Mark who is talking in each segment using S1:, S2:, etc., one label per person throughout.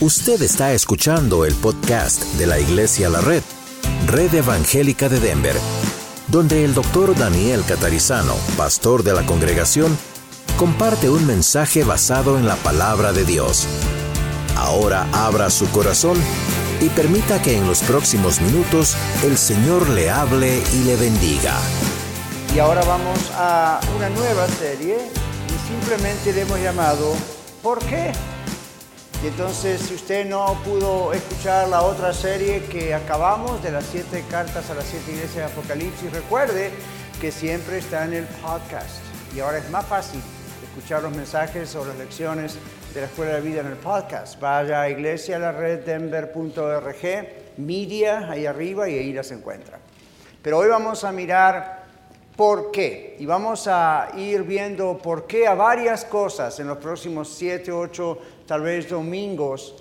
S1: Usted está escuchando el podcast de la Iglesia La Red, Red Evangélica de Denver, donde el doctor Daniel Catarizano, pastor de la congregación, comparte un mensaje basado en la palabra de Dios. Ahora abra su corazón y permita que en los próximos minutos el Señor le hable y le bendiga.
S2: Y ahora vamos a una nueva serie y simplemente le hemos llamado ¿Por qué? Y entonces, si usted no pudo escuchar la otra serie que acabamos de las siete cartas a las siete iglesias de Apocalipsis, recuerde que siempre está en el podcast. Y ahora es más fácil escuchar los mensajes o las lecciones de la Escuela de Vida en el podcast. Vaya a iglesialareddenver.org, media ahí arriba y ahí las encuentra. Pero hoy vamos a mirar por qué. Y vamos a ir viendo por qué a varias cosas en los próximos siete, ocho, tal vez domingos.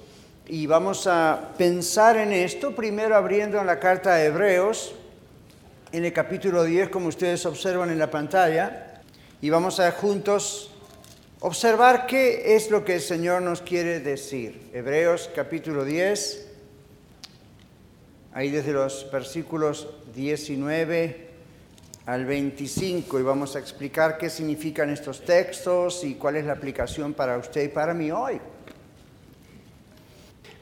S2: Y vamos a pensar en esto, primero abriendo en la carta de Hebreos, en el capítulo 10, como ustedes observan en la pantalla. Y vamos a juntos observar qué es lo que el Señor nos quiere decir. Hebreos capítulo 10, ahí desde los versículos 19 al 25 y vamos a explicar qué significan estos textos y cuál es la aplicación para usted y para mí hoy.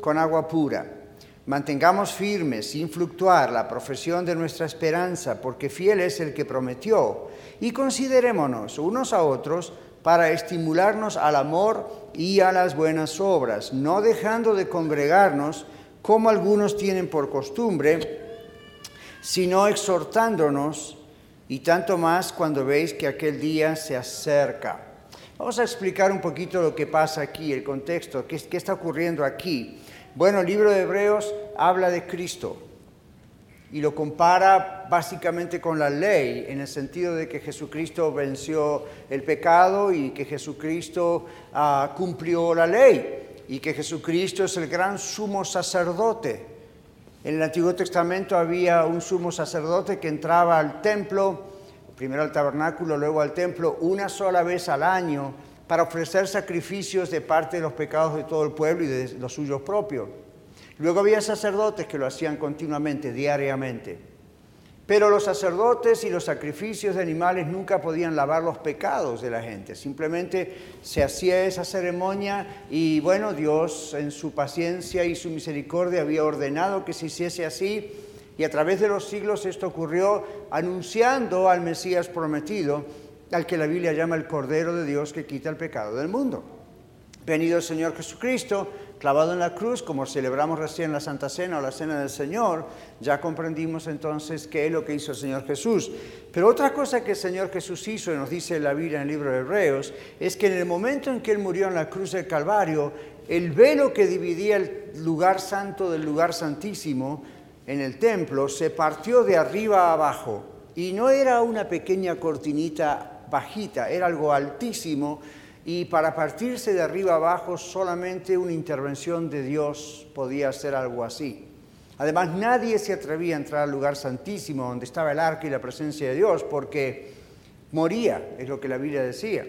S2: con agua pura. Mantengamos firmes, sin fluctuar, la profesión de nuestra esperanza, porque fiel es el que prometió. Y considerémonos unos a otros para estimularnos al amor y a las buenas obras, no dejando de congregarnos como algunos tienen por costumbre sino exhortándonos y tanto más cuando veis que aquel día se acerca. Vamos a explicar un poquito lo que pasa aquí, el contexto, qué, está ocurriendo aquí. Bueno, el libro de Hebreos habla de Cristo y lo compara básicamente con la ley, en el sentido de que Jesucristo venció el pecado y que Jesucristo ah, cumplió la ley y que Jesucristo es el gran sumo sacerdote. En el Antiguo Testamento había un sumo sacerdote que entraba al templo, primero al tabernáculo, luego al templo, una sola vez al año para ofrecer sacrificios de parte de los pecados de todo el pueblo y de los suyos propios. Luego había sacerdotes que lo hacían continuamente, diariamente. Pero los sacerdotes y los sacrificios de animales nunca podían lavar los pecados de la gente. Simplemente se hacía esa ceremonia y bueno, Dios en su paciencia y su misericordia había ordenado que se hiciese así. Y a través de los siglos esto ocurrió anunciando al Mesías prometido, al que la Biblia llama el Cordero de Dios que quita el pecado del mundo. Venido el Señor Jesucristo, clavado en la cruz, como celebramos recién la Santa Cena o la Cena del Señor, ya comprendimos entonces qué es lo que hizo el Señor Jesús. Pero otra cosa que el Señor Jesús hizo, y nos dice la Biblia en el libro de Hebreos, es que en el momento en que Él murió en la cruz del Calvario, el velo que dividía el lugar santo del lugar santísimo en el templo se partió de arriba a abajo. Y no era una pequeña cortinita bajita, era algo altísimo y para partirse de arriba abajo solamente una intervención de Dios podía hacer algo así. Además, nadie se atrevía a entrar al lugar santísimo donde estaba el arca y la presencia de Dios porque moría, es lo que la Biblia decía.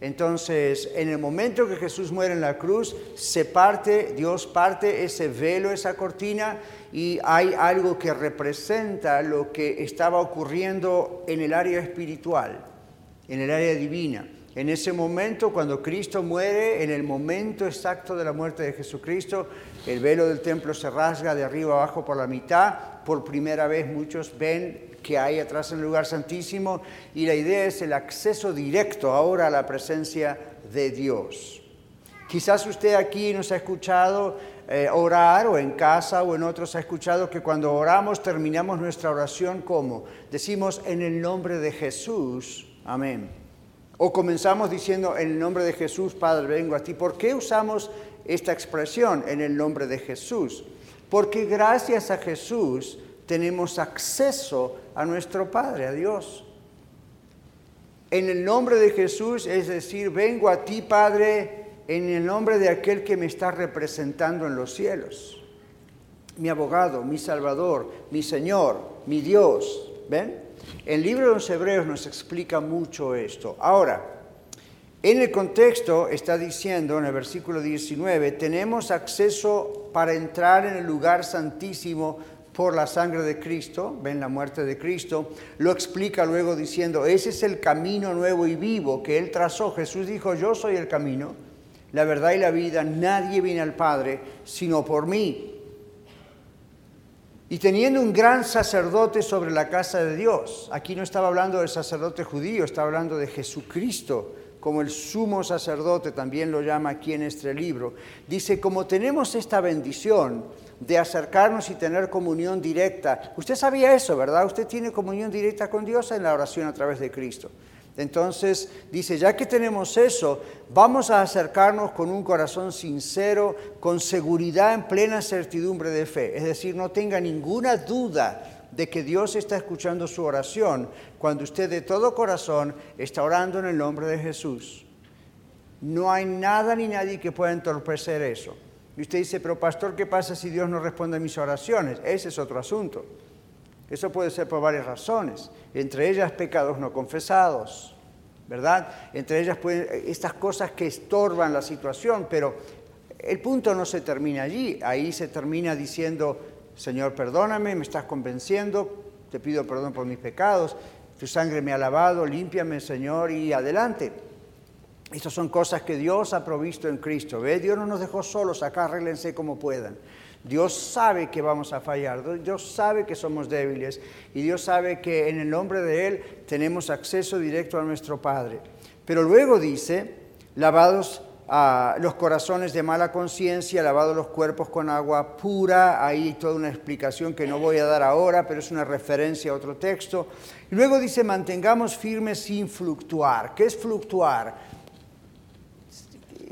S2: Entonces, en el momento que Jesús muere en la cruz, se parte, Dios parte ese velo, esa cortina, y hay algo que representa lo que estaba ocurriendo en el área espiritual, en el área divina. En ese momento, cuando Cristo muere, en el momento exacto de la muerte de Jesucristo, el velo del templo se rasga de arriba abajo por la mitad. Por primera vez muchos ven que hay atrás en el lugar santísimo y la idea es el acceso directo ahora a la presencia de Dios. Quizás usted aquí nos ha escuchado eh, orar o en casa o en otros ha escuchado que cuando oramos terminamos nuestra oración como decimos en el nombre de Jesús, amén O comenzamos diciendo, en el nombre de Jesús, Padre, vengo a ti. ¿Por qué usamos esta expresión, en el nombre de Jesús? Porque gracias a Jesús tenemos acceso a nuestro Padre, a Dios. En el nombre de Jesús, es decir, vengo a ti, Padre, en el nombre de aquel que me está representando en los cielos. Mi abogado, mi Salvador, mi Señor, mi Dios. ¿Ven? El libro de los Hebreos nos explica mucho esto. Ahora, en el contexto está diciendo en el versículo 19, tenemos acceso para entrar en el lugar santísimo por la sangre de Cristo, ven la muerte de Cristo, lo explica luego diciendo, ese es el camino nuevo y vivo que Él trazó. Jesús dijo, yo soy el camino, la verdad y la vida, nadie viene al Padre sino por mí. Y teniendo un gran sacerdote sobre la casa de Dios, aquí no estaba hablando del sacerdote judío, estaba hablando de Jesucristo, como el sumo sacerdote también lo llama aquí en este libro. Dice, como tenemos esta bendición de acercarnos y tener comunión directa, usted sabía eso, ¿verdad? Usted tiene comunión directa con Dios en la oración a través de Cristo. Entonces dice, ya que tenemos eso, vamos a acercarnos con un corazón sincero, con seguridad en plena certidumbre de fe. Es decir, no tenga ninguna duda de que Dios está escuchando su oración cuando usted de todo corazón está orando en el nombre de Jesús. No hay nada ni nadie que pueda entorpecer eso. Y usted dice, pero pastor, ¿qué pasa si Dios no responde a mis oraciones? Ese es otro asunto. Eso puede ser por varias razones, entre ellas pecados no confesados, ¿verdad? Entre ellas pueden, estas cosas que estorban la situación, pero el punto no se termina allí, ahí se termina diciendo, Señor, perdóname, me estás convenciendo, te pido perdón por mis pecados, tu sangre me ha lavado, límpiame, Señor, y adelante. Estas son cosas que Dios ha provisto en Cristo. ¿Ve? Dios no nos dejó solos, acá arréglense como puedan. Dios sabe que vamos a fallar, Dios sabe que somos débiles y Dios sabe que en el nombre de Él tenemos acceso directo a nuestro Padre. Pero luego dice, lavados a los corazones de mala conciencia, lavados los cuerpos con agua pura, ahí toda una explicación que no voy a dar ahora, pero es una referencia a otro texto. Y luego dice, mantengamos firmes sin fluctuar. ¿Qué es fluctuar?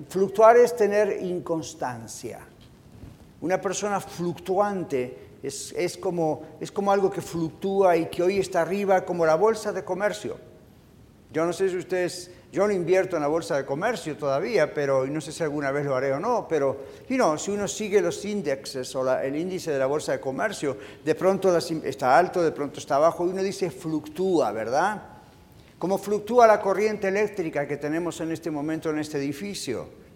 S2: Fluctuar es tener inconstancia. Una persona fluctuante es, como, es como algo que fluctúa y que hoy está arriba, como la bolsa de comercio. Yo no sé si ustedes, yo no invierto en la bolsa de comercio todavía, pero no sé si alguna vez lo haré o no, pero si uno sigue los índices o el índice de la bolsa de comercio, de pronto está alto, de pronto está bajo, y uno dice fluctúa, ¿verdad? Como fluctúa la corriente eléctrica que tenemos en este momento en este edificio.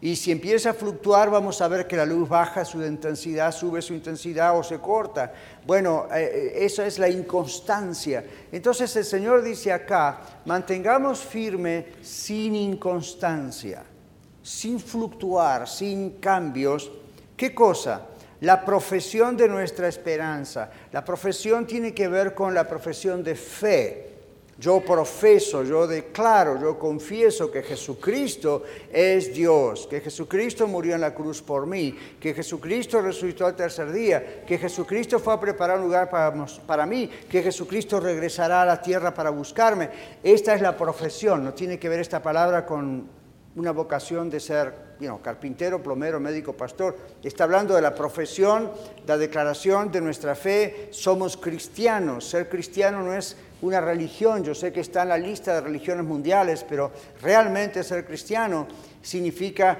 S2: Y si empieza a fluctuar, vamos a ver que la luz baja su intensidad, sube su intensidad o se corta. Bueno, eh, eh, esa es la inconstancia. Entonces el Señor dice acá, mantengamos firme sin inconstancia, sin fluctuar, sin cambios. ¿Qué cosa? La profesión de nuestra esperanza. La profesión tiene que ver con la profesión de fe. Yo profeso, yo declaro, yo confieso que Jesucristo es Dios, que Jesucristo murió en la cruz por mí, que Jesucristo resucitó al tercer día, que Jesucristo fue a preparar un lugar para, para mí, que Jesucristo regresará a la tierra para buscarme. Esta es la profesión, no tiene que ver esta palabra con una vocación de ser carpintero, plomero, médico, pastor. Está hablando de la profesión, la declaración de nuestra fe. Somos cristianos. Ser cristiano no es una religión. Yo sé que está en la lista de religiones mundiales, pero realmente ser cristiano significa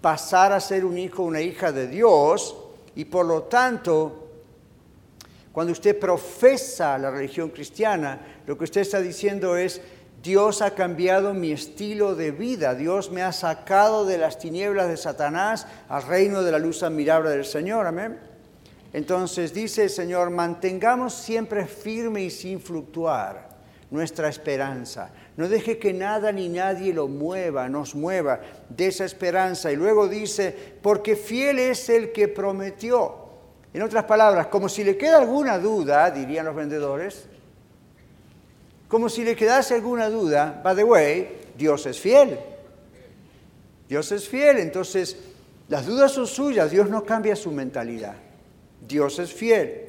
S2: pasar a ser un hijo, una hija de Dios y por lo tanto cuando usted profesa la religión cristiana, lo que usted está diciendo es, Dios ha cambiado mi estilo de vida, Dios me ha sacado de las tinieblas de Satanás al reino de la luz admirable del Señor, amén. Entonces dice el Señor, mantengamos siempre firme y sin fluctuar nuestra esperanza. No deje que nada ni nadie lo mueva, nos mueva de esa esperanza. Y luego dice, porque fiel es el que prometió. En otras palabras, como si le queda alguna duda, dirían los vendedores, como si le quedase alguna duda, by the way, Dios es fiel. Dios es fiel, entonces las dudas son suyas, Dios no cambia su mentalidad. Dios es fiel.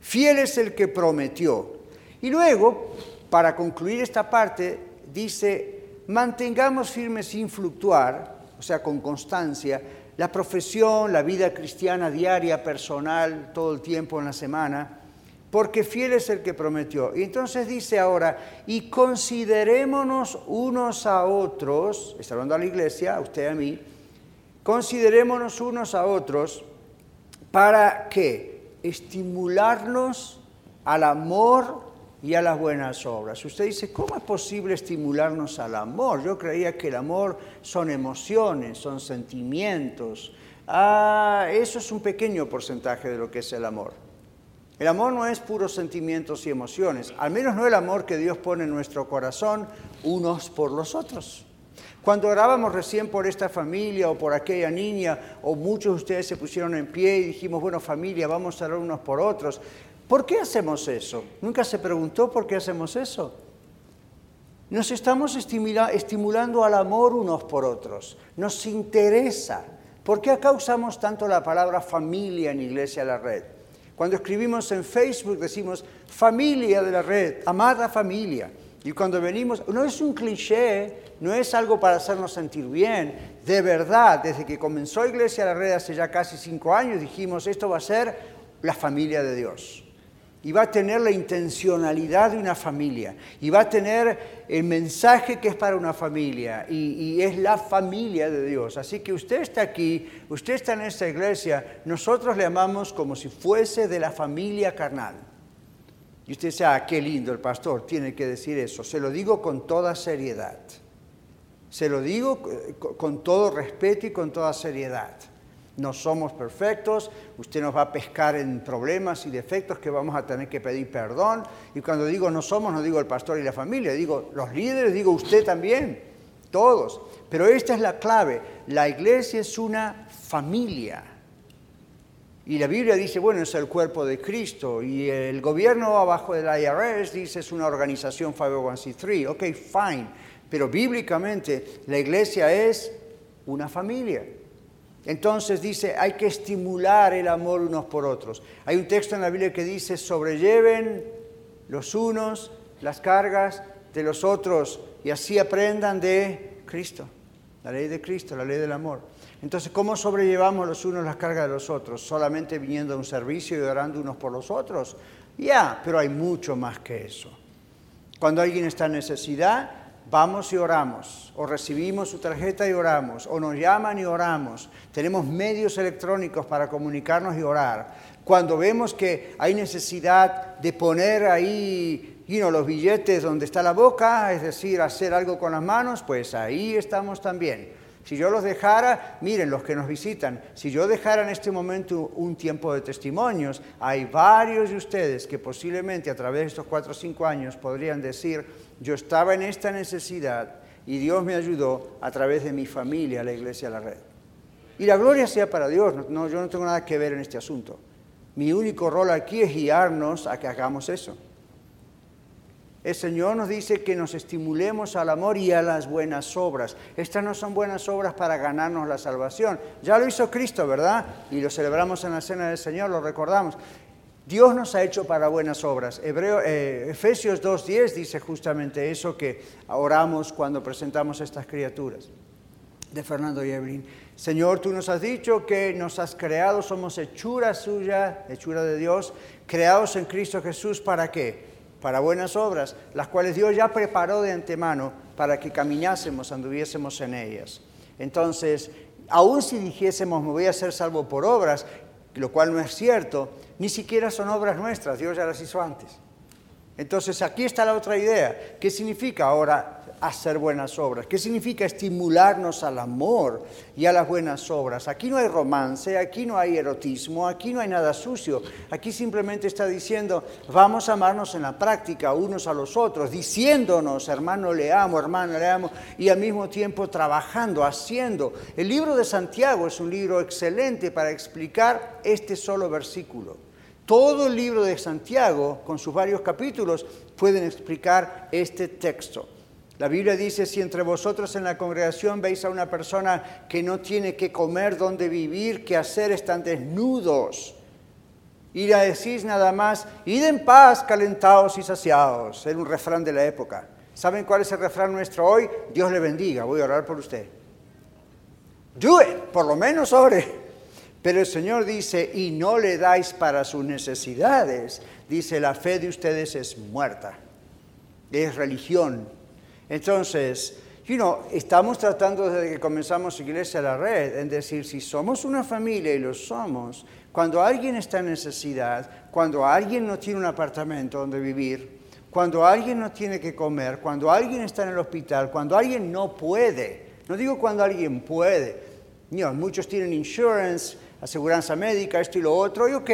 S2: Fiel es el que prometió. Y luego, para concluir esta parte, dice, mantengamos firmes sin fluctuar, o sea, con constancia, la profesión, la vida cristiana diaria, personal, todo el tiempo en la semana, porque fiel es el que prometió. Y entonces dice ahora, y considerémonos unos a otros, está hablando a la iglesia, a usted y a mí, considerémonos unos a otros para que estimularnos al amor y a las buenas obras. Usted dice, ¿cómo es posible estimularnos al amor? Yo creía que el amor son emociones, son sentimientos. Ah, eso es un pequeño porcentaje de lo que es el amor. El amor no es puros sentimientos y emociones, al menos no el amor que Dios pone en nuestro corazón unos por los otros. Cuando orábamos recién por esta familia o por aquella niña, o muchos de ustedes se pusieron en pie y dijimos, bueno familia, vamos a orar unos por otros. ¿Por qué hacemos eso? ¿Nunca se preguntó por qué hacemos eso? Nos estamos estimulando al amor unos por otros. Nos interesa. ¿Por qué acá usamos tanto la palabra familia en Iglesia la Red? Cuando escribimos en Facebook decimos familia de la red, amada familia. Y cuando venimos, no es un cliché, no es algo para hacernos sentir bien. De verdad, desde que comenzó Iglesia la Red hace ya casi cinco años, dijimos, esto va a ser la familia de Dios y va a tener la intencionalidad de una familia y va a tener el mensaje que es para una familia y, es la familia de Dios. Así que usted está aquí, usted está en esta iglesia, nosotros le amamos como si fuese de la familia carnal. Y usted dice, ah, qué lindo el pastor, tiene que decir eso. Se lo digo con toda seriedad. Se lo digo con todo respeto y con toda seriedad. No somos perfectos, usted nos va a pescar en problemas y defectos que vamos a tener que pedir perdón. Y cuando digo no somos, no digo el pastor y la familia, digo los líderes, digo usted también, todos. Pero esta es la clave, la iglesia es una familia. Y la Biblia dice, bueno, es el cuerpo de Cristo. Y el gobierno abajo del IRS dice es una organización 501c3. Ok, fine. Pero bíblicamente la iglesia es una familia. Entonces dice, hay que estimular el amor unos por otros. Hay un texto en la Biblia que dice, sobrelleven los unos las cargas de los otros y así aprendan de Cristo, la ley de Cristo, la ley del amor. Entonces, ¿cómo sobrellevamos los unos las cargas de los otros? ¿Solamente viniendo a un servicio y orando unos por los otros? Ya, pero hay mucho más que eso. Cuando alguien está en necesidad, vamos y oramos, o recibimos su tarjeta y oramos, o nos llaman y oramos. Tenemos medios electrónicos para comunicarnos y orar. Cuando vemos que hay necesidad de poner ahí los billetes donde está la boca, es decir, hacer algo con las manos, pues ahí estamos también. Si yo los dejara, miren los que nos visitan, si yo dejara en este momento un tiempo de testimonios, hay varios de ustedes que posiblemente a través de estos cuatro o cinco años podrían decir, yo estaba en esta necesidad y Dios me ayudó a través de mi familia, la iglesia La Red. Y la gloria sea para Dios, no, yo no tengo nada que ver en este asunto. Mi único rol aquí es guiarnos a que hagamos eso. El Señor nos dice que nos estimulemos al amor y a las buenas obras. Estas no son buenas obras para ganarnos la salvación. Ya lo hizo Cristo, ¿verdad? Y lo celebramos en la cena del Señor, lo recordamos. Dios nos ha hecho para buenas obras. Hebreo, eh, Efesios 2.10 dice justamente eso que oramos cuando presentamos estas criaturas. De Fernando y Evelyn. Señor, tú nos has dicho que nos has creado, somos hechura suya, hechura de Dios, creados en Cristo Jesús, ¿para qué? Para buenas obras, las cuales Dios ya preparó de antemano para que caminásemos, anduviésemos en ellas. Entonces, aun si dijésemos me voy a ser salvo por obras, lo cual no es cierto, ni siquiera son obras nuestras, Dios ya las hizo antes. Entonces aquí está la otra idea. ¿Qué significa ahora hacer buenas obras? ¿Qué significa estimularnos al amor y a las buenas obras? Aquí no hay romance, aquí no hay erotismo, aquí no hay nada sucio. Aquí simplemente está diciendo, vamos a amarnos en la práctica unos a los otros, diciéndonos, hermano le amo, hermano le amo, y al mismo tiempo trabajando, haciendo. El libro de Santiago es un libro excelente para explicar este solo versículo. Todo el libro de Santiago, con sus varios capítulos, pueden explicar este texto. La Biblia dice, si entre vosotros en la congregación veis a una persona que no tiene que comer, dónde vivir, qué hacer, están desnudos. Y le decís nada más, id en paz, calentados y saciados. Era un refrán de la época. ¿Saben cuál es el refrán nuestro hoy? Dios le bendiga, voy a orar por usted. Do it, por lo menos ore. Pero el Señor dice, y no le dais para sus necesidades. Dice, la fe de ustedes es muerta, es religión. Entonces, you estamos tratando desde que comenzamos Iglesia a la Red, en decir, si somos una familia y lo somos, cuando alguien está en necesidad, cuando alguien no tiene un apartamento donde vivir, cuando alguien no tiene que comer, cuando alguien está en el hospital, cuando alguien no puede, no digo cuando alguien puede, muchos tienen insurance, aseguranza médica, esto y lo otro, y ok,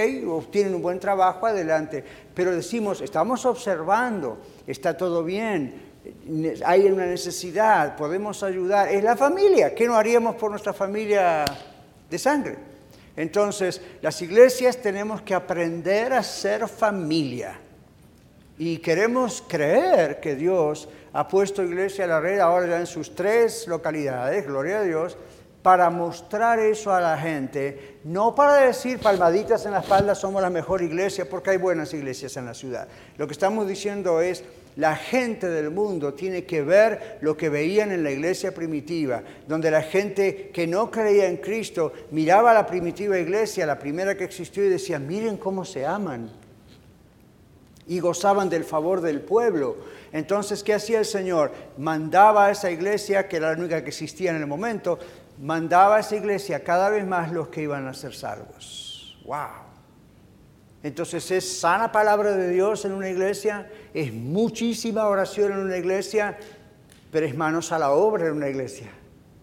S2: tienen un buen trabajo, adelante. Pero decimos, estamos observando, está todo bien, hay una necesidad, podemos ayudar. Es la familia, ¿qué no haríamos por nuestra familia de sangre? Entonces, las iglesias tenemos que aprender a ser familia. Y queremos creer que Dios ha puesto iglesia a la red ahora ya en sus tres localidades, gloria a Dios, para mostrar eso a la gente, no para decir palmaditas en la espalda somos la mejor iglesia, porque hay buenas iglesias en la ciudad. Lo que estamos diciendo es, la gente del mundo tiene que ver lo que veían en la iglesia primitiva, donde la gente que no creía en Cristo miraba a la primitiva iglesia, la primera que existió, y decía, miren cómo se aman. Y gozaban del favor del pueblo. Entonces, ¿qué hacía el Señor? Mandaba a esa iglesia, que era la única que existía en el momento, mandaba a esa iglesia cada vez más los que iban a ser salvos. ¡Wow! Entonces es sana palabra de Dios en una iglesia, es muchísima oración en una iglesia, pero es manos a la obra en una iglesia.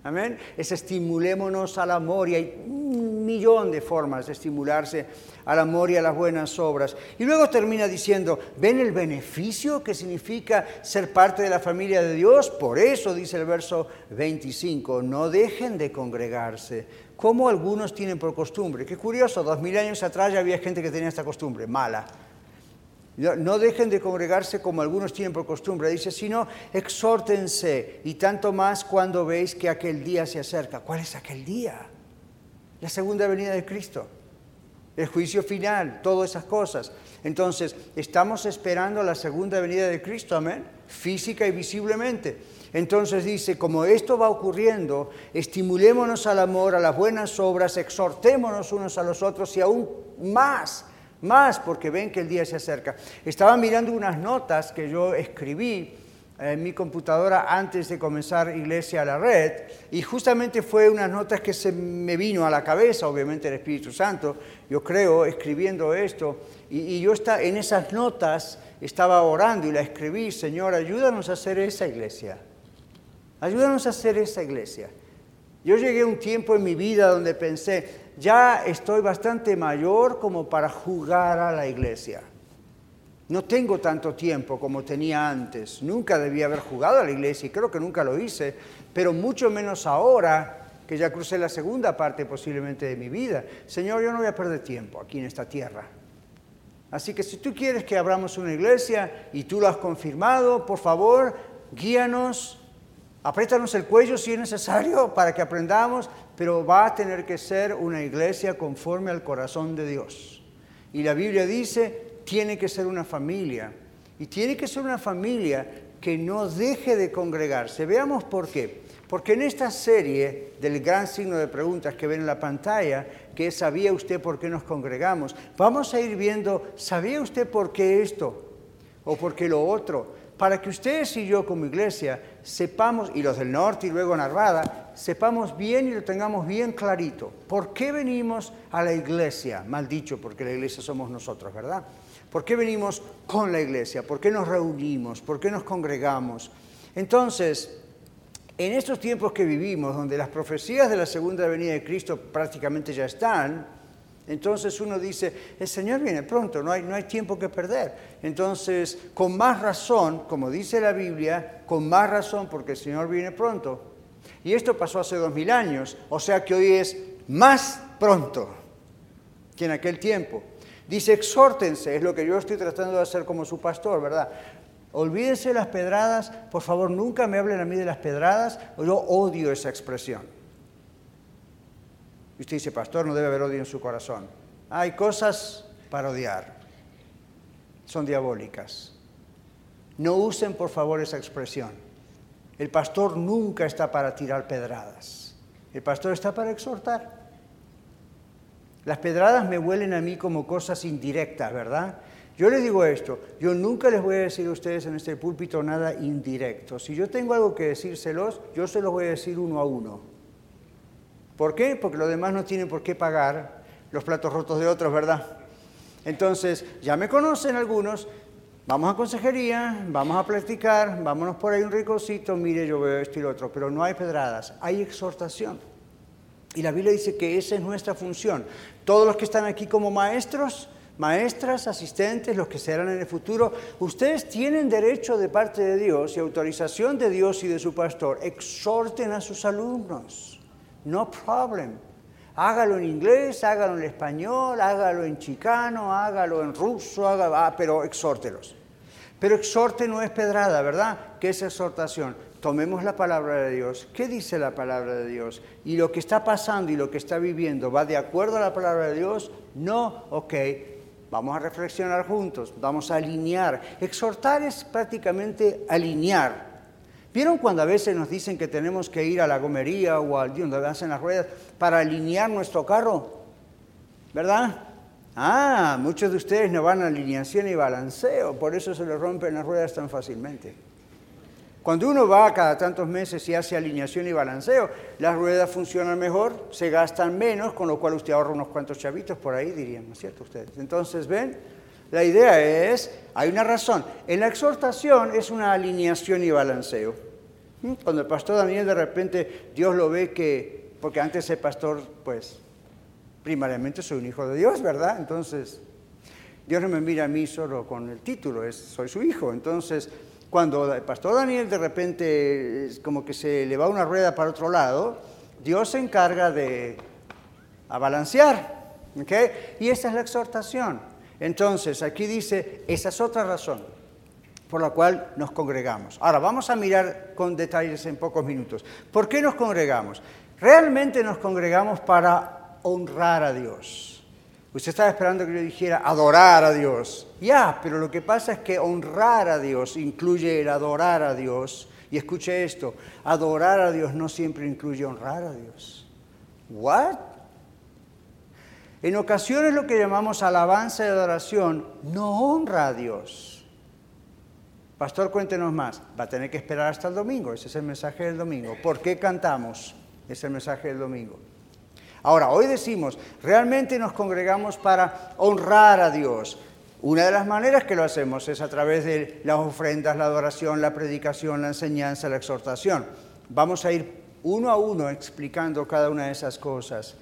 S2: Amén. Es estimulémonos al amor y hay un millón de formas de estimularse al amor y a las buenas obras. Y luego termina diciendo, ¿ven el beneficio que significa ser parte de la familia de Dios? Por eso dice el verso 25, no dejen de congregarse, como algunos tienen por costumbre. Qué curioso, dos mil años atrás ya había gente que tenía esta costumbre, mala. No dejen de congregarse como algunos tienen por costumbre, dice, sino exhórtense y tanto más cuando veis que aquel día se acerca. ¿Cuál es aquel día? La segunda venida de Cristo el juicio final, todas esas cosas. Entonces, estamos esperando la segunda venida de Cristo, amén, física y visiblemente. Entonces dice, como esto va ocurriendo, estimulémonos al amor, a las buenas obras, exhortémonos unos a los otros y aún más, más, porque ven que el día se acerca. Estaba mirando unas notas que yo escribí en mi computadora antes de comenzar Iglesia a la Red y justamente fue unas notas que se me vino a la cabeza, obviamente el Espíritu Santo, yo creo, escribiendo esto y, yo está, en esas notas estaba orando y la escribí, Señor, ayúdanos a hacer esa iglesia, ayúdanos a hacer esa iglesia. Yo llegué a un tiempo en mi vida donde pensé, ya estoy bastante mayor como para jugar a la iglesia. No tengo tanto tiempo como tenía antes. Nunca debía haber jugado a la iglesia y creo que nunca lo hice, pero mucho menos ahora que ya crucé la segunda parte posiblemente de mi vida. Señor, yo no voy a perder tiempo aquí en esta tierra. Así que si tú quieres que abramos una iglesia y tú lo has confirmado, por favor, guíanos, apriétanos el cuello si es necesario para que aprendamos, pero va a tener que ser una iglesia conforme al corazón de Dios. Y la Biblia dice, tiene que ser una familia. Y tiene que ser una familia que no deje de congregarse. Veamos por qué. Porque en esta serie del gran signo de preguntas que ven en la pantalla, que es ¿sabía usted por qué nos congregamos? Vamos a ir viendo, ¿sabía usted por qué esto? ¿O por qué lo otro? Para que ustedes y yo como iglesia sepamos, y los del norte y luego Narvada, sepamos bien y lo tengamos bien clarito. ¿Por qué venimos a la iglesia? Mal dicho, porque la iglesia somos nosotros, ¿verdad? ¿Por qué venimos con la iglesia? ¿Por qué nos reunimos? ¿Por qué nos congregamos? Entonces, en estos tiempos que vivimos, donde las profecías de la segunda venida de Cristo prácticamente ya están, entonces uno dice, el Señor viene pronto, no hay, no hay tiempo que perder. Entonces, con más razón, como dice la Biblia, con más razón porque el Señor viene pronto. Y esto pasó hace dos mil años, o sea que hoy es más pronto que en aquel tiempo. Dice, exhórtense, es lo que yo estoy tratando de hacer como su pastor, ¿verdad? Olvídense las pedradas, por favor, nunca me hablen a mí de las pedradas, yo odio esa expresión. Y usted dice, pastor, no debe haber odio en su corazón. Hay cosas para odiar, son diabólicas. No usen por favor esa expresión. El pastor nunca está para tirar pedradas. El pastor está para exhortar. Las pedradas me huelen a mí como cosas indirectas, ¿verdad? Yo les digo esto, yo nunca les voy a decir a ustedes en este púlpito nada indirecto. Si yo tengo algo que decírselos, yo se los voy a decir uno a uno. ¿Por qué? Porque los demás no tienen por qué pagar los platos rotos de otros, ¿verdad? Entonces, ya me conocen algunos, vamos a consejería, vamos a platicar, vámonos por ahí un ricocito, mire, yo veo esto y lo otro, pero no hay pedradas, hay exhortación. Y la Biblia dice que esa es nuestra función. Todos los que están aquí como maestros, maestras, asistentes, los que serán en el futuro, ustedes tienen derecho de parte de Dios y autorización de Dios y de su pastor. Exhorten a sus alumnos. No problem. Hágalo en inglés, hágalo en español, hágalo en chicano, hágalo en ruso, ah, pero exhórtelos. Pero exhorte no es pedrada, ¿verdad? ¿Qué es exhortación? Tomemos la palabra de Dios. ¿Qué dice la palabra de Dios? Y lo que está pasando y lo que está viviendo, ¿va de acuerdo a la palabra de Dios? No, ok, Vamos a reflexionar juntos, vamos a alinear. Exhortar es prácticamente alinear. ¿Vieron cuando a veces nos dicen que tenemos que ir a la gomería o al donde hacen las ruedas para alinear nuestro carro? ¿Verdad? Ah, muchos de ustedes no van a alineación y balanceo, por eso se les rompen las ruedas tan fácilmente. Cuando uno va cada tantos meses y hace alineación y balanceo, las ruedas funcionan mejor, se gastan menos, con lo cual usted ahorra unos cuantos chavitos por ahí, dirían, ¿no es cierto ustedes? Entonces, ¿ven? La idea es, hay una razón. En la exhortación es una alineación y balanceo. ¿Mm? Cuando el pastor Daniel de repente Dios lo ve que, porque antes el pastor, pues, primariamente soy un hijo de Dios, ¿verdad? Entonces, Dios no me mira a mí solo con el título, es soy su hijo. Entonces, cuando el pastor Daniel de repente como que se le va una rueda para otro lado, Dios se encarga de balancear. Y esa es la exhortación. Entonces, aquí dice, esa es otra razón por la cual nos congregamos. Ahora, vamos a mirar con detalles en pocos minutos. ¿Por qué nos congregamos? Realmente nos congregamos para honrar a Dios. Usted estaba esperando que yo dijera adorar a Dios. Ya, pero lo que pasa es que honrar a Dios incluye el adorar a Dios. Y escuche esto, adorar a Dios no siempre incluye honrar a Dios. ¿What? En ocasiones lo que llamamos alabanza y adoración no honra a Dios. Pastor, cuéntenos más. Va a tener que esperar hasta el domingo. Ese es el mensaje del domingo. ¿Por qué cantamos? Es el mensaje del domingo. Ahora, hoy decimos, realmente nos congregamos para honrar a Dios. Una de las maneras que lo hacemos es a través de las ofrendas, la adoración, la predicación, la enseñanza, la exhortación. Vamos a ir uno a uno explicando cada una de esas cosas.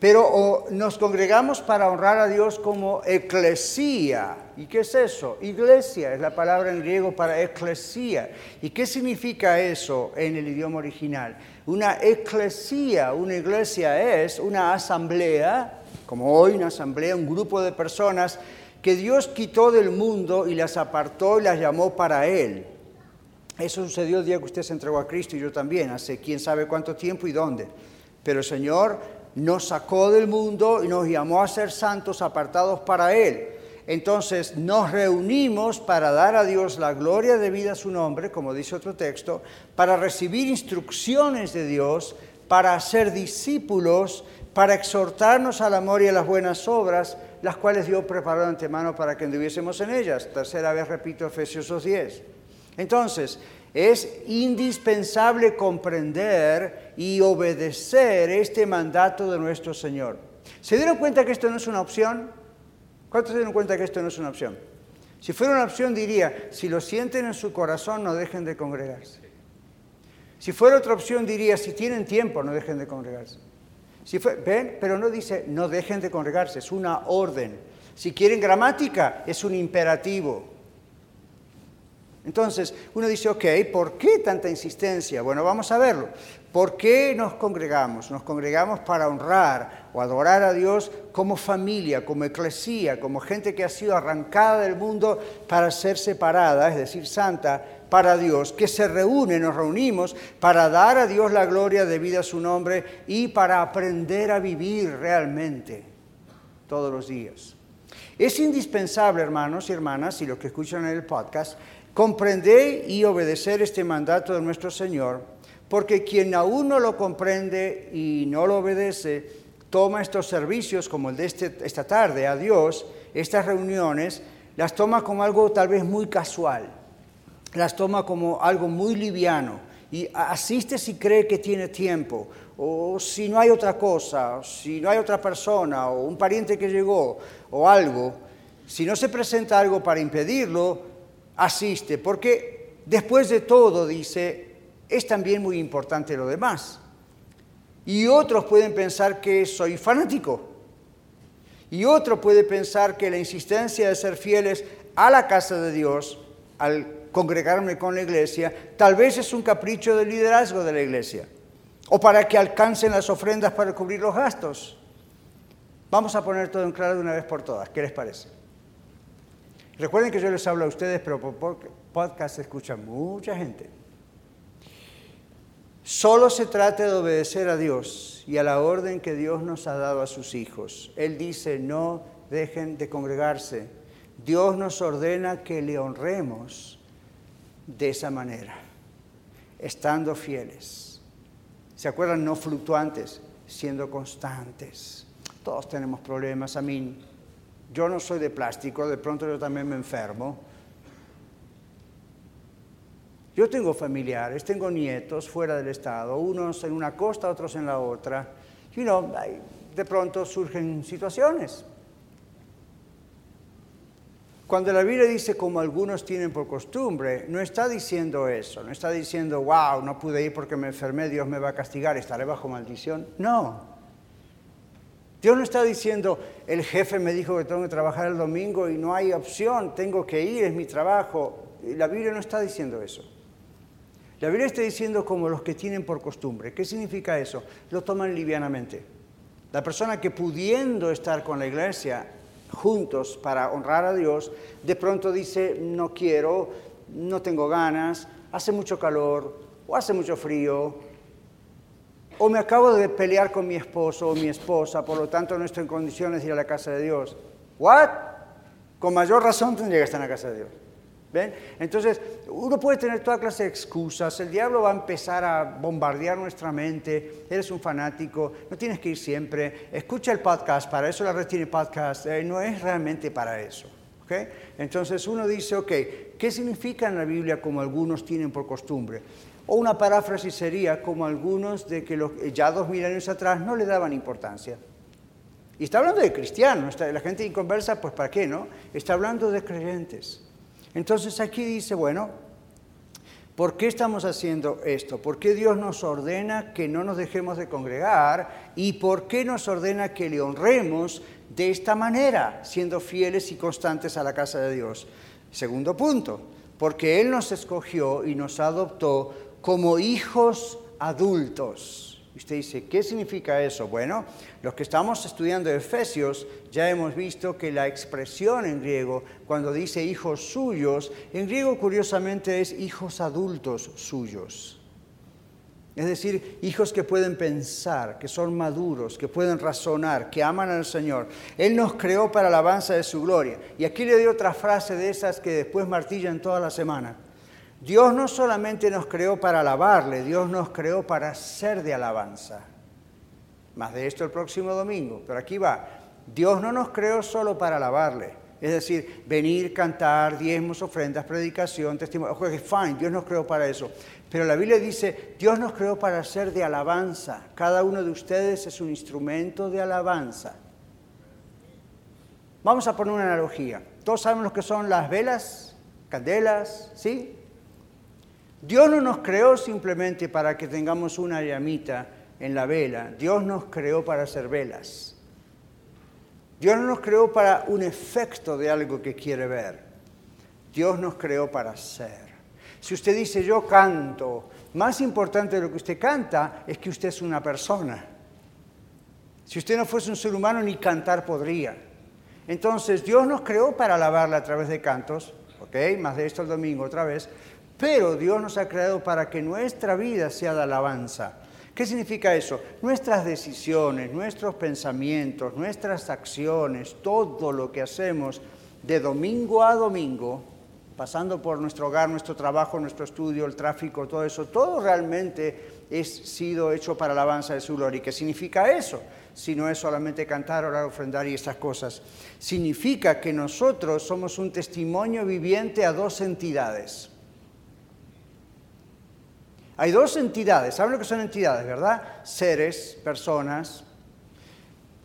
S2: Pero nos congregamos para honrar a Dios como eclesía. ¿Y qué es eso? Iglesia es la palabra en griego para eclesía. ¿Y qué significa eso en el idioma original? Una eclesía, una iglesia es una asamblea, como hoy una asamblea, un grupo de personas que Dios quitó del mundo y las apartó y las llamó para Él. Eso sucedió el día que usted se entregó a Cristo y yo también, hace quién sabe cuánto tiempo y dónde. Pero Señor nos sacó del mundo y nos llamó a ser santos apartados para Él. Entonces nos reunimos para dar a Dios la gloria debida a su nombre, como dice otro texto, para recibir instrucciones de Dios, para ser discípulos, para exhortarnos al amor y a las buenas obras, las cuales Dios preparó de antemano para que anduviésemos en ellas. Tercera vez repito Efesios 10. Entonces, es indispensable comprender y obedecer este mandato de nuestro Señor. ¿Se dieron cuenta que esto no es una opción? ¿Cuántos se dieron cuenta que esto no es una opción? Si fuera una opción diría, si lo sienten en su corazón, no dejen de congregarse. Si fuera otra opción diría, si tienen tiempo, no dejen de congregarse. Si ¿Ven? Pero no dice, no dejen de congregarse, es una orden. Si quieren gramática, es un imperativo. Entonces, uno dice, ok, ¿por qué tanta insistencia? Bueno, vamos a verlo. ¿Por qué nos congregamos? Nos congregamos para honrar o adorar a Dios como familia, como eclesía, como gente que ha sido arrancada del mundo para ser separada, es decir, santa, para Dios, que se reúne, nos reunimos para dar a Dios la gloria debida a su nombre y para aprender a vivir realmente todos los días. Es indispensable, hermanos y hermanas, y los que escuchan en el podcast, comprender y obedecer este mandato de nuestro Señor, porque quien aún no lo comprende y no lo obedece, toma estos servicios como el de este, esta tarde a Dios, estas reuniones, las toma como algo tal vez muy casual, las toma como algo muy liviano y asiste si cree que tiene tiempo, o si no hay otra cosa, si no hay otra persona, o un pariente que llegó, o algo, si no se presenta algo para impedirlo, asiste, porque después de todo, dice, es también muy importante lo demás. Y otros pueden pensar que soy fanático. Y otro puede pensar que la insistencia de ser fieles a la casa de Dios, al congregarme con la iglesia, tal vez es un capricho del liderazgo de la iglesia. O para que alcancen las ofrendas para cubrir los gastos. Vamos a poner todo en claro de una vez por todas. ¿Qué les parece? Recuerden que yo les hablo a ustedes, pero por podcast escucha mucha gente. Solo se trata de obedecer a Dios y a la orden que Dios nos ha dado a sus hijos. Él dice, no dejen de congregarse. Dios nos ordena que le honremos de esa manera, estando fieles. ¿Se acuerdan? No fluctuantes, siendo constantes. Todos tenemos problemas, a mí. Yo no soy de plástico, de pronto yo también me enfermo. Yo tengo familiares, tengo nietos fuera del estado, unos en una costa, otros en la otra. Y no, de pronto surgen situaciones. Cuando la Biblia dice como algunos tienen por costumbre, no está diciendo eso, no está diciendo, wow, no pude ir porque me enfermé, Dios me va a castigar, estaré bajo maldición. No. Dios no está diciendo, el jefe me dijo que tengo que trabajar el domingo y no hay opción, tengo que ir, es mi trabajo. La Biblia no está diciendo eso. La Biblia está diciendo como los que tienen por costumbre. ¿Qué significa eso? Lo toman livianamente. La persona que pudiendo estar con la iglesia juntos para honrar a Dios, de pronto dice, no quiero, no tengo ganas, hace mucho calor o hace mucho frío o me acabo de pelear con mi esposo o mi esposa, por lo tanto no estoy en condiciones de ir a la casa de Dios. ¿What? Con mayor razón tendría que estar en la casa de Dios. ¿Ven? Entonces, uno puede tener toda clase de excusas, el diablo va a empezar a bombardear nuestra mente, eres un fanático, no tienes que ir siempre, escucha el podcast, para eso la red tiene podcast, eh, no es realmente para eso. ¿okay? Entonces uno dice, ok, ¿qué significa en la Biblia como algunos tienen por costumbre? O una paráfrasis sería como algunos de que ya dos mil años atrás no le daban importancia. Y está hablando de cristianos, la gente inconversa, pues ¿para qué, no? Está hablando de creyentes. Entonces aquí dice, bueno, ¿por qué estamos haciendo esto? ¿Por qué Dios nos ordena que no nos dejemos de congregar? ¿Y por qué nos ordena que le honremos de esta manera, siendo fieles y constantes a la casa de Dios? Segundo punto, porque Él nos escogió y nos adoptó como hijos adultos. Usted dice, ¿qué significa eso? Bueno, los que estamos estudiando Efesios ya hemos visto que la expresión en griego, cuando dice hijos suyos, en griego curiosamente es hijos adultos suyos. Es decir, hijos que pueden pensar, que son maduros, que pueden razonar, que aman al Señor. Él nos creó para la alabanza de su gloria. Y aquí le doy otra frase de esas que después martillan toda la semana. Dios no solamente nos creó para alabarle, Dios nos creó para ser de alabanza. Más de esto el próximo domingo, pero aquí va. Dios no nos creó solo para alabarle, es decir, venir, cantar, diezmos, ofrendas, predicación, testimonio. Ojo, fine, Dios nos creó para eso. Pero la Biblia dice, Dios nos creó para ser de alabanza. Cada uno de ustedes es un instrumento de alabanza. Vamos a poner una analogía. Todos sabemos lo que son las velas, candelas, ¿sí? Dios no nos creó simplemente para que tengamos una llamita en la vela. Dios nos creó para hacer velas. Dios no nos creó para un efecto de algo que quiere ver. Dios nos creó para ser. Si usted dice yo canto, más importante de lo que usted canta es que usted es una persona. Si usted no fuese un ser humano, ni cantar podría. Entonces, Dios nos creó para alabarle a través de cantos, ¿ok? Más de esto el domingo otra vez, pero Dios nos ha creado para que nuestra vida sea de alabanza. ¿Qué significa eso? Nuestras decisiones, nuestros pensamientos, nuestras acciones, todo lo que hacemos de domingo a domingo pasando por nuestro hogar, nuestro trabajo, nuestro estudio, el tráfico, todo eso, todo realmente es sido hecho para la alabanza de su gloria. ¿Y qué significa eso? Si no es solamente cantar, orar, ofrendar y esas cosas. Significa que nosotros somos un testimonio viviente a dos entidades. Hay dos entidades, ¿saben lo que son entidades, verdad? Seres, personas.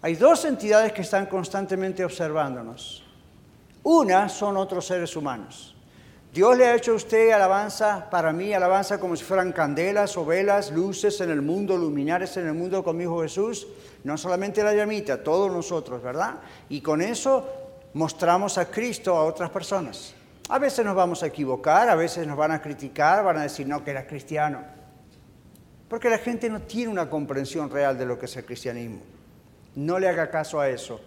S2: Hay dos entidades que están constantemente observándonos. Una son otros seres humanos. Dios le ha hecho a usted alabanza, para mí alabanza como si fueran candelas o velas, luces en el mundo, luminares en el mundo con mi Jesús. No solamente la llamita, todos nosotros, ¿verdad? Y con eso mostramos a Cristo a otras personas. A veces nos vamos a equivocar, a veces nos van a criticar, van a decir no que eras cristiano. Porque la gente no tiene una comprensión real de lo que es el cristianismo. No le haga caso a eso.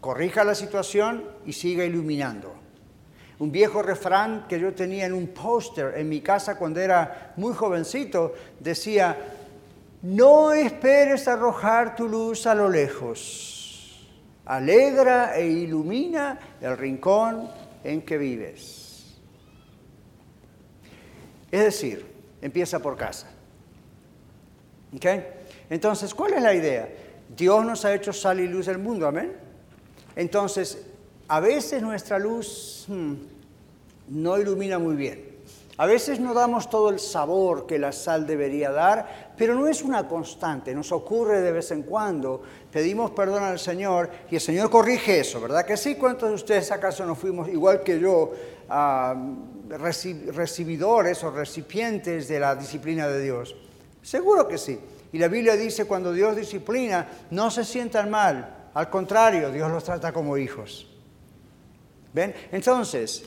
S2: Corrija la situación y siga iluminando. Un viejo refrán que yo tenía en un póster en mi casa cuando era muy jovencito decía, no esperes arrojar tu luz a lo lejos, alegra e ilumina el rincón en que vives. Es decir, empieza por casa. Entonces, ¿cuál es la idea? Dios nos ha hecho sal y luz del mundo, amén. Entonces, a veces nuestra luz hmm, no ilumina muy bien. A veces no damos todo el sabor que la sal debería dar, pero no es una constante, nos ocurre de vez en cuando. Pedimos perdón al Señor y el Señor corrige eso, ¿verdad que sí? ¿Cuántos de ustedes acaso no fuimos, igual que yo, recibidores o recipientes de la disciplina de Dios? Seguro que sí. Y la Biblia dice, cuando Dios disciplina, no se sientan mal, al contrario, Dios los trata como hijos. ¿Ven? Entonces,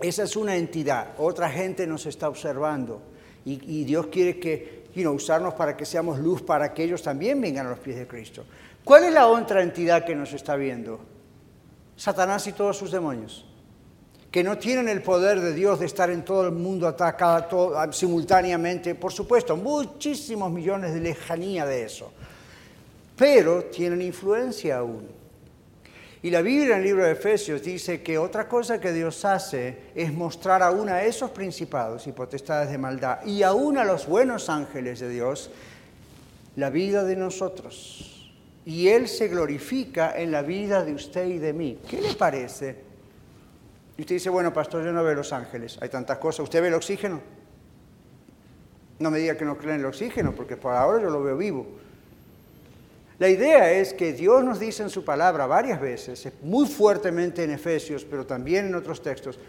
S2: esa es una entidad, otra gente nos está observando y, Dios quiere que, usarnos para que seamos luz para que ellos también vengan a los pies de Cristo. ¿Cuál es la otra entidad que nos está viendo? Satanás y todos sus demonios, que no tienen el poder de Dios de estar en todo el mundo atacado simultáneamente, por supuesto, muchísimos millones de lejanía de eso, pero tienen influencia aún. Y la Biblia en el libro de Efesios dice que otra cosa que Dios hace es mostrar aún a esos principados y potestades de maldad y aún a los buenos ángeles de Dios la vida de nosotros. Y Él se glorifica en la vida de usted y de mí. ¿Qué le parece? Y usted dice, bueno, pastor, yo no veo los ángeles, hay tantas cosas. ¿Usted ve el oxígeno? No me diga que no cree en el oxígeno, porque por ahora yo lo veo vivo. La idea es que Dios nos dice en su palabra varias veces, muy fuertemente en Efesios, pero también en otros textos,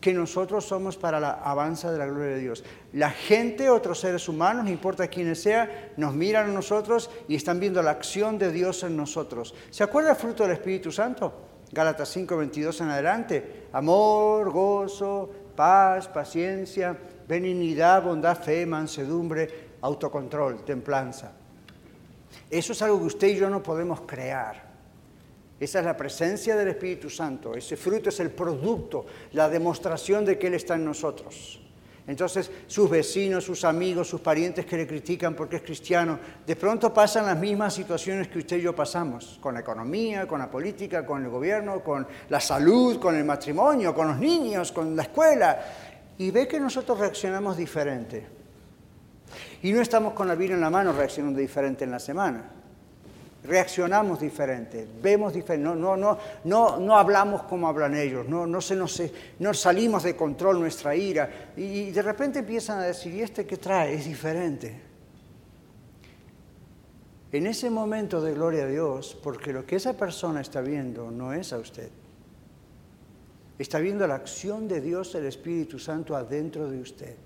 S2: que nosotros somos para la avanza de la gloria de Dios. La gente, otros seres humanos, no importa quiénes sea, nos miran a nosotros y están viendo la acción de Dios en nosotros. ¿Se acuerda el fruto del Espíritu Santo? Gálatas 5, 22 en adelante. Amor, gozo, paz, paciencia, benignidad, bondad, fe, mansedumbre, autocontrol, templanza. Eso es algo que usted y yo no podemos crear. Esa es la presencia del Espíritu Santo. Ese fruto es el producto, la demostración de que Él está en nosotros. Entonces, sus vecinos, sus amigos, sus parientes que le critican porque es cristiano, de pronto pasan las mismas situaciones que usted y yo pasamos, con la economía, con la política, con el gobierno, con la salud, con el matrimonio, con los niños, con la escuela, y ve que nosotros reaccionamos diferente. Y no estamos con la Biblia en la mano reaccionando diferente en la semana. Reaccionamos diferente, vemos diferente, no, no, no, no, no hablamos como hablan ellos, no, no, se nos, no salimos de control nuestra ira. Y de repente empiezan a decir, ¿y este que trae? Es diferente. En ese momento de gloria a Dios, porque lo que esa persona está viendo no es a usted. Está viendo la acción de Dios, el Espíritu Santo, adentro de usted.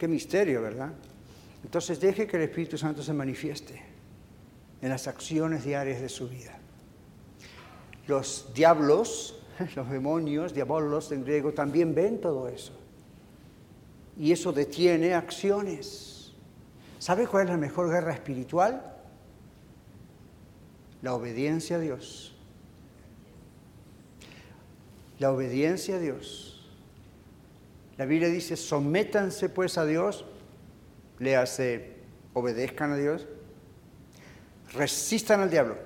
S2: Qué misterio, ¿verdad? Entonces deje que el Espíritu Santo se manifieste en las acciones diarias de su vida. Los diablos, los demonios, diabolos en griego, también ven todo eso. Y eso detiene acciones. ¿Sabe cuál es la mejor guerra espiritual? La obediencia a Dios. La obediencia a Dios. La Biblia dice, sométanse pues a Dios, le hace, obedezcan a Dios, resistan al diablo.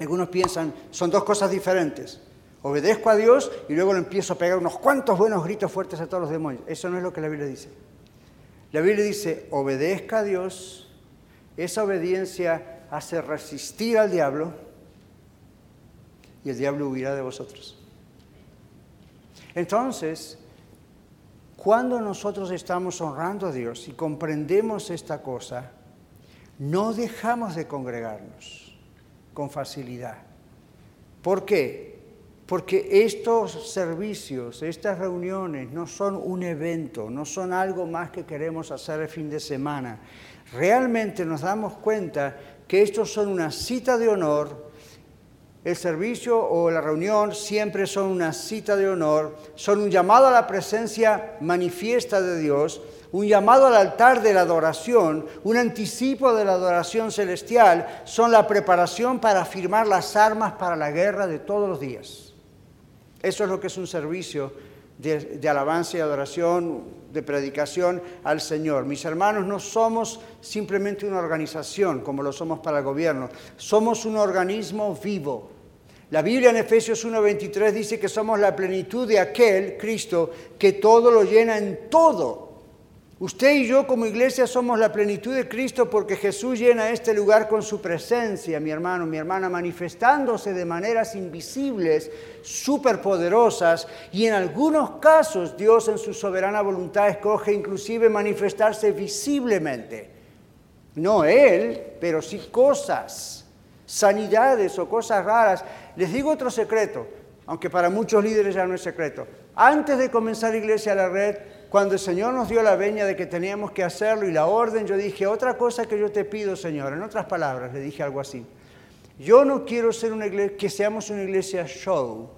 S2: Algunos piensan, son dos cosas diferentes. Obedezco a Dios y luego le empiezo a pegar unos cuantos buenos gritos fuertes a todos los demonios. Eso no es lo que la Biblia dice. La Biblia dice, obedezca a Dios. Esa obediencia hace resistir al diablo y el diablo huirá de vosotros. Entonces, cuando nosotros estamos honrando a Dios y comprendemos esta cosa, no dejamos de congregarnos con facilidad. ¿Por qué? Porque estos servicios, estas reuniones no son un evento, no son algo más que queremos hacer el fin de semana. Realmente nos damos cuenta que estos son una cita de honor el servicio o la reunión siempre son una cita de honor, son un llamado a la presencia manifiesta de Dios, un llamado al altar de la adoración, un anticipo de la adoración celestial, son la preparación para firmar las armas para la guerra de todos los días. Eso es lo que es un servicio de, de, alabanza y adoración, de predicación al Señor. Mis hermanos, no somos simplemente una organización como lo somos para el gobierno, somos un organismo vivo la Biblia en Efesios 1:23 dice que somos la plenitud de aquel, Cristo, que todo lo llena en todo. Usted y yo como iglesia somos la plenitud de Cristo porque Jesús llena este lugar con su presencia, mi hermano, mi hermana, manifestándose de maneras invisibles, superpoderosas, y en algunos casos Dios en su soberana voluntad escoge inclusive manifestarse visiblemente. No Él, pero sí cosas, sanidades o cosas raras. Les digo otro secreto, aunque para muchos líderes ya no es secreto. Antes de comenzar Iglesia a la Red, cuando el Señor nos dio la veña de que teníamos que hacerlo y la orden, yo dije, otra cosa que yo te pido, Señor, en otras palabras, le dije algo así. Yo no quiero ser una iglesia, que seamos una iglesia show,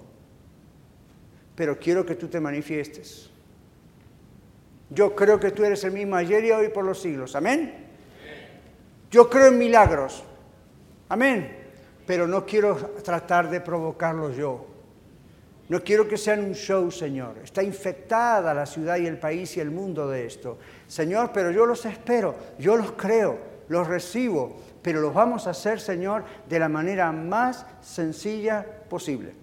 S2: pero quiero que tú te manifiestes. Yo creo que tú eres el mismo ayer y hoy por los siglos. Amén. Yo creo en milagros. Amén pero no quiero tratar de provocarlos yo. No quiero que sean un show, Señor. Está infectada la ciudad y el país y el mundo de esto. Señor, pero yo los espero, yo los creo, los recibo, pero los vamos a hacer, Señor, de la manera más sencilla posible.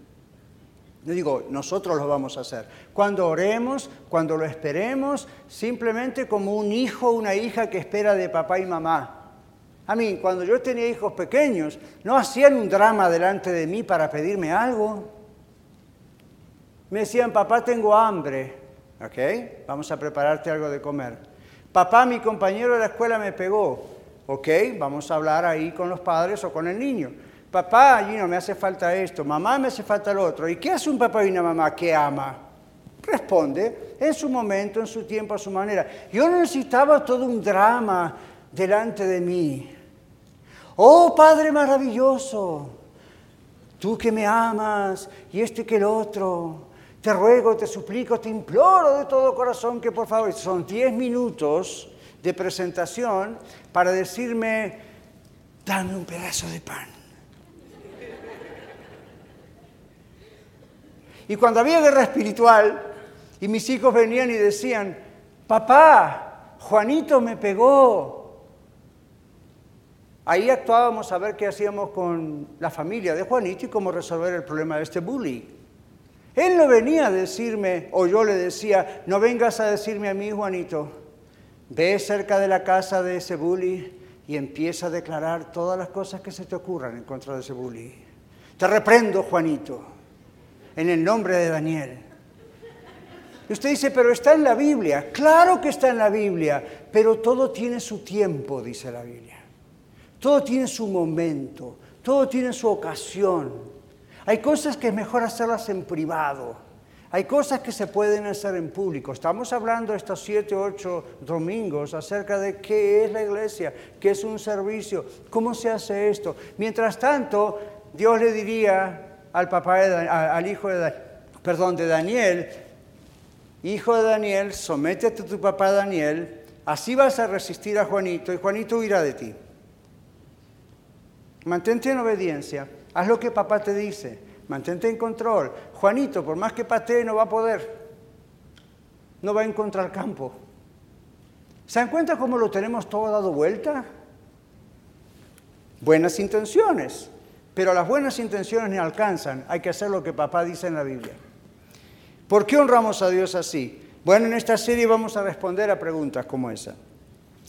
S2: No digo, nosotros lo vamos a hacer. Cuando oremos, cuando lo esperemos, simplemente como un hijo o una hija que espera de papá y mamá. A mí, cuando yo tenía hijos pequeños, no hacían un drama delante de mí para pedirme algo. Me decían, papá, tengo hambre. ¿Ok? Vamos a prepararte algo de comer. Papá, mi compañero de la escuela me pegó. ¿Ok? Vamos a hablar ahí con los padres o con el niño. Papá, allí no me hace falta esto. Mamá, me hace falta lo otro. ¿Y qué hace un papá y una mamá que ama? Responde en su momento, en su tiempo, a su manera. Yo no necesitaba todo un drama delante de mí. Oh Padre maravilloso, tú que me amas y este que el otro, te ruego, te suplico, te imploro de todo corazón que por favor, son diez minutos de presentación para decirme, dame un pedazo de pan. Y cuando había guerra espiritual y mis hijos venían y decían, papá, Juanito me pegó, Ahí actuábamos a ver qué hacíamos con la familia de Juanito y cómo resolver el problema de este bully. Él no venía a decirme, o yo le decía, no vengas a decirme a mí, Juanito, ve cerca de la casa de ese bully y empieza a declarar todas las cosas que se te ocurran en contra de ese bully. Te reprendo, Juanito, en el nombre de Daniel. Y usted dice, pero está en la Biblia. Claro que está en la Biblia, pero todo tiene su tiempo, dice la Biblia. Todo tiene su momento, todo tiene su ocasión. Hay cosas que es mejor hacerlas en privado. Hay cosas que se pueden hacer en público. Estamos hablando estos siete, ocho domingos acerca de qué es la iglesia, qué es un servicio, cómo se hace esto. Mientras tanto, Dios le diría al papá, al hijo de, perdón, de Daniel, hijo de Daniel, sométete a tu papá Daniel, así vas a resistir a Juanito y Juanito huirá de ti. Mantente en obediencia. Haz lo que papá te dice. Mantente en control. Juanito, por más que patee, no va a poder. No va a encontrar campo. ¿Se dan cuenta cómo lo tenemos todo dado vuelta? Buenas intenciones, pero las buenas intenciones ni alcanzan. Hay que hacer lo que papá dice en la Biblia. ¿Por qué honramos a Dios así? Bueno, en esta serie vamos a responder a preguntas como esa.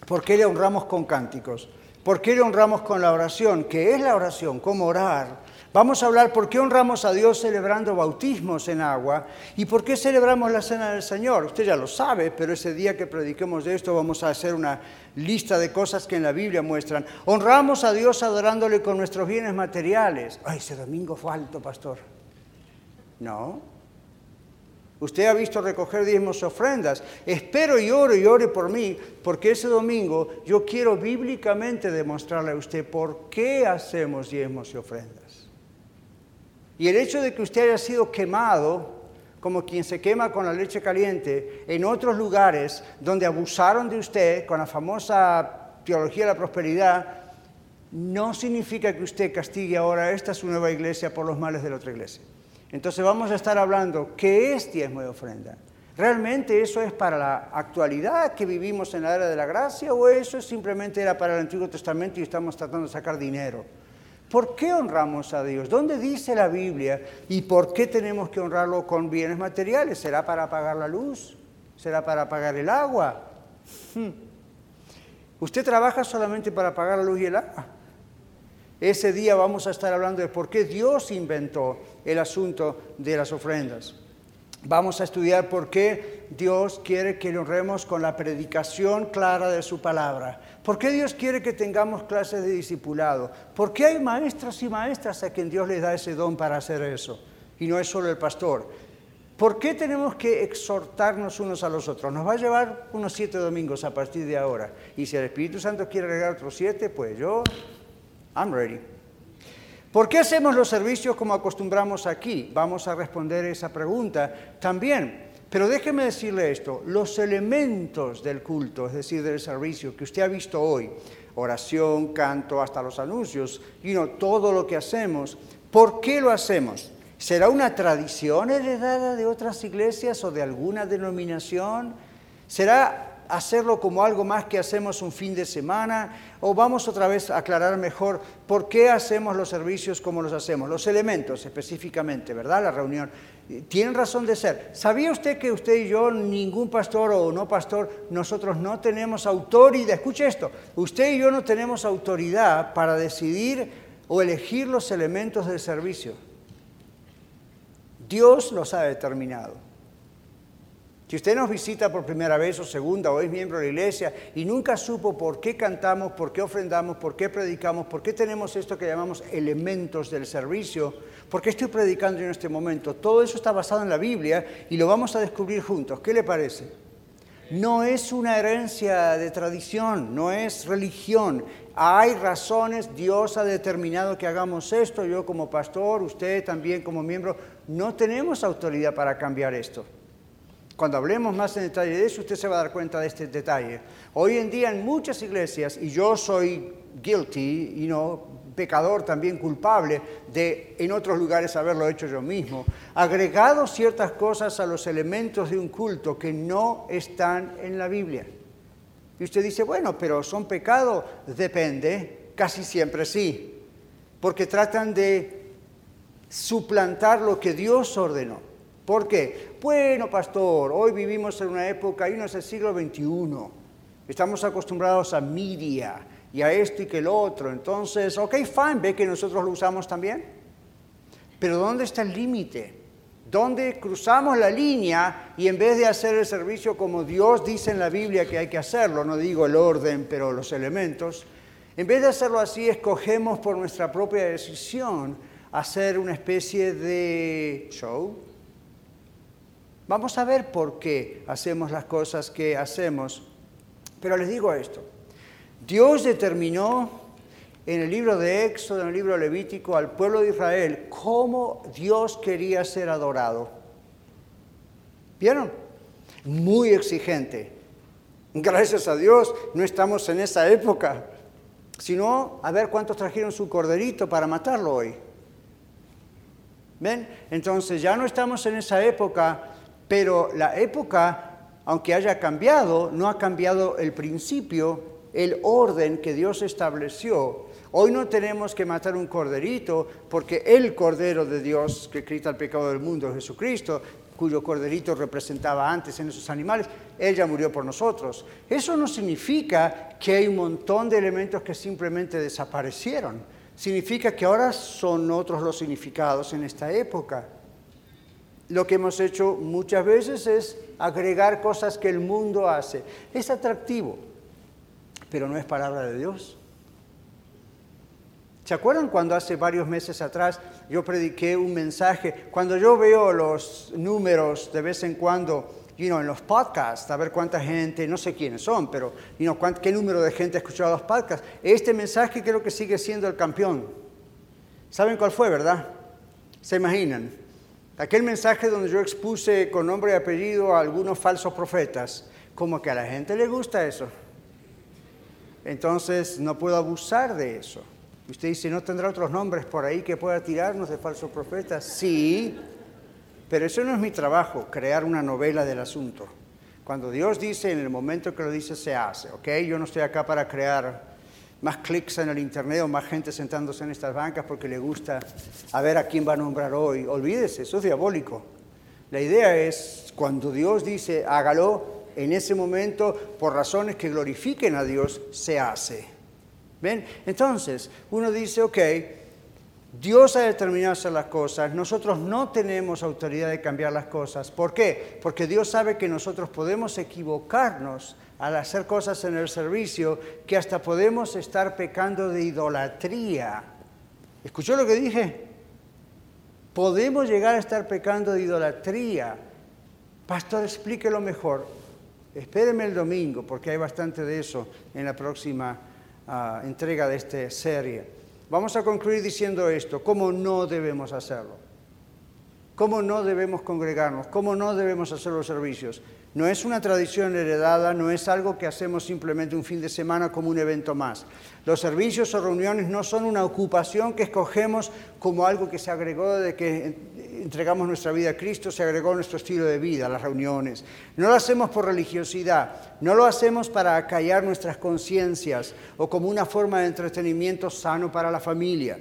S2: ¿Por qué le honramos con cánticos? ¿Por qué le honramos con la oración? ¿Qué es la oración? ¿Cómo orar? Vamos a hablar por qué honramos a Dios celebrando bautismos en agua y por qué celebramos la Cena del Señor. Usted ya lo sabe, pero ese día que prediquemos de esto vamos a hacer una lista de cosas que en la Biblia muestran. Honramos a Dios adorándole con nuestros bienes materiales. Ay, ese domingo fue alto, pastor. No, Usted ha visto recoger diezmos ofrendas. Espero y oro y ore por mí, porque ese domingo yo quiero bíblicamente demostrarle a usted por qué hacemos diezmos y ofrendas. Y el hecho de que usted haya sido quemado, como quien se quema con la leche caliente, en otros lugares donde abusaron de usted con la famosa teología de la prosperidad, no significa que usted castigue ahora esta su nueva iglesia por los males de la otra iglesia. Entonces vamos a estar hablando qué es diezmo y ofrenda. ¿Realmente eso es para la actualidad que vivimos en la era de la gracia o eso simplemente era para el Antiguo Testamento y estamos tratando de sacar dinero? ¿Por qué honramos a Dios? ¿Dónde dice la Biblia? ¿Y por qué tenemos que honrarlo con bienes materiales? ¿Será para apagar la luz? ¿Será para apagar el agua? Hmm. ¿Usted trabaja solamente para apagar la luz y el agua? Ese día vamos a estar hablando de por qué Dios inventó el asunto de las ofrendas. Vamos a estudiar por qué Dios quiere que honremos con la predicación clara de su palabra. ¿Por qué Dios quiere que tengamos clases de discipulado? ¿Por qué hay maestros y maestras a quien Dios les da ese don para hacer eso? Y no es solo el pastor. ¿Por qué tenemos que exhortarnos unos a los otros? Nos va a llevar unos siete domingos a partir de ahora. Y si el Espíritu Santo quiere agregar otros siete, pues yo I'm ready. ¿Por qué hacemos los servicios como acostumbramos aquí? Vamos a responder esa pregunta también. Pero déjeme decirle esto, los elementos del culto, es decir, del servicio que usted ha visto hoy, oración, canto, hasta los anuncios, y no todo lo que hacemos, ¿por qué lo hacemos? ¿Será una tradición heredada de otras iglesias o de alguna denominación? ¿Será hacerlo como algo más que hacemos un fin de semana? ¿O vamos otra vez a aclarar mejor por qué hacemos los servicios como los hacemos? Los elementos específicamente, ¿verdad? La reunión. Tienen razón de ser. ¿Sabía usted que usted y yo, ningún pastor o no pastor, nosotros no tenemos autoridad? Escuche esto, usted y yo no tenemos autoridad para decidir o elegir los elementos del servicio. Dios los ha determinado. Si usted nos visita por primera vez o segunda o es miembro de la iglesia y nunca supo por qué cantamos, por qué ofrendamos, por qué predicamos, por qué tenemos esto que llamamos elementos del servicio, por qué estoy predicando en este momento, todo eso está basado en la Biblia y lo vamos a descubrir juntos. ¿Qué le parece? No es una herencia de tradición, no es religión. Hay razones, Dios ha determinado que hagamos esto, yo como pastor, usted también como miembro, no tenemos autoridad para cambiar esto. Cuando hablemos más en detalle de eso, usted se va a dar cuenta de este detalle. Hoy en día en muchas iglesias, y yo soy guilty, y no pecador también culpable de en otros lugares haberlo hecho yo mismo, agregado ciertas cosas a los elementos de un culto que no están en la Biblia. Y usted dice, bueno, pero son pecados, depende, casi siempre sí, porque tratan de suplantar lo que Dios ordenó. ¿Por qué? Bueno, pastor, hoy vivimos en una época, y no es el siglo XXI, estamos acostumbrados a media y a esto y que el otro, entonces, ok, fine, ve que nosotros lo usamos también. Pero ¿dónde está el límite? ¿Dónde cruzamos la línea y en vez de hacer el servicio como Dios dice en la Biblia que hay que hacerlo, no digo el orden, pero los elementos, en vez de hacerlo así, escogemos por nuestra propia decisión hacer una especie de show, Vamos a ver por qué hacemos las cosas que hacemos. Pero les digo esto. Dios determinó en el libro de Éxodo, en el libro Levítico, al pueblo de Israel cómo Dios quería ser adorado. ¿Vieron? Muy exigente. Gracias a Dios no estamos en esa época. Sino, a ver cuántos trajeron su corderito para matarlo hoy. ¿Ven? Entonces ya no estamos en esa época pero la época, aunque haya cambiado, no ha cambiado el principio, el orden que Dios estableció. Hoy no tenemos que matar un corderito porque el cordero de Dios que quita el pecado del mundo, Jesucristo, cuyo corderito representaba antes en esos animales, Él ya murió por nosotros. Eso no significa que hay un montón de elementos que simplemente desaparecieron. Significa que ahora son otros los significados en esta época. Lo que hemos hecho muchas veces es agregar cosas que el mundo hace. Es atractivo, pero no es palabra de Dios. ¿Se acuerdan cuando hace varios meses atrás yo prediqué un mensaje? Cuando yo veo los números de vez en cuando you know, en los podcasts, a ver cuánta gente, no sé quiénes son, pero you know, qué número de gente ha escuchado los podcasts, este mensaje creo que sigue siendo el campeón. ¿Saben cuál fue, verdad? ¿Se imaginan? Aquel mensaje donde yo expuse con nombre y apellido a algunos falsos profetas, como que a la gente le gusta eso. Entonces no puedo abusar de eso. Usted dice, ¿no tendrá otros nombres por ahí que pueda tirarnos de falsos profetas? Sí, pero eso no es mi trabajo, crear una novela del asunto. Cuando Dios dice, en el momento que lo dice, se hace, ¿ok? Yo no estoy acá para crear más clics en el Internet o más gente sentándose en estas bancas porque le gusta a ver a quién va a nombrar hoy. Olvídese, eso es diabólico. La idea es, cuando Dios dice, hágalo, en ese momento, por razones que glorifiquen a Dios, se hace. ¿Ven? Entonces, uno dice, ok, Dios ha determinado hacer las cosas, nosotros no tenemos autoridad de cambiar las cosas. ¿Por qué? Porque Dios sabe que nosotros podemos equivocarnos al hacer cosas en el servicio, que hasta podemos estar pecando de idolatría. ¿Escuchó lo que dije? Podemos llegar a estar pecando de idolatría. Pastor, explíquelo mejor. Espéreme el domingo, porque hay bastante de eso en la próxima entrega de esta serie. Vamos a concluir diciendo esto, cómo no debemos hacerlo, cómo no debemos congregarnos, cómo no debemos hacer los servicios. No es una tradición heredada, no es algo que hacemos simplemente un fin de semana como un evento más. Los servicios o reuniones no son una ocupación que escogemos como algo que se agregó de que entregamos nuestra vida a Cristo, se agregó nuestro estilo de vida, las reuniones. No lo hacemos por religiosidad, no lo hacemos para acallar nuestras conciencias o como una forma de entretenimiento sano para la familia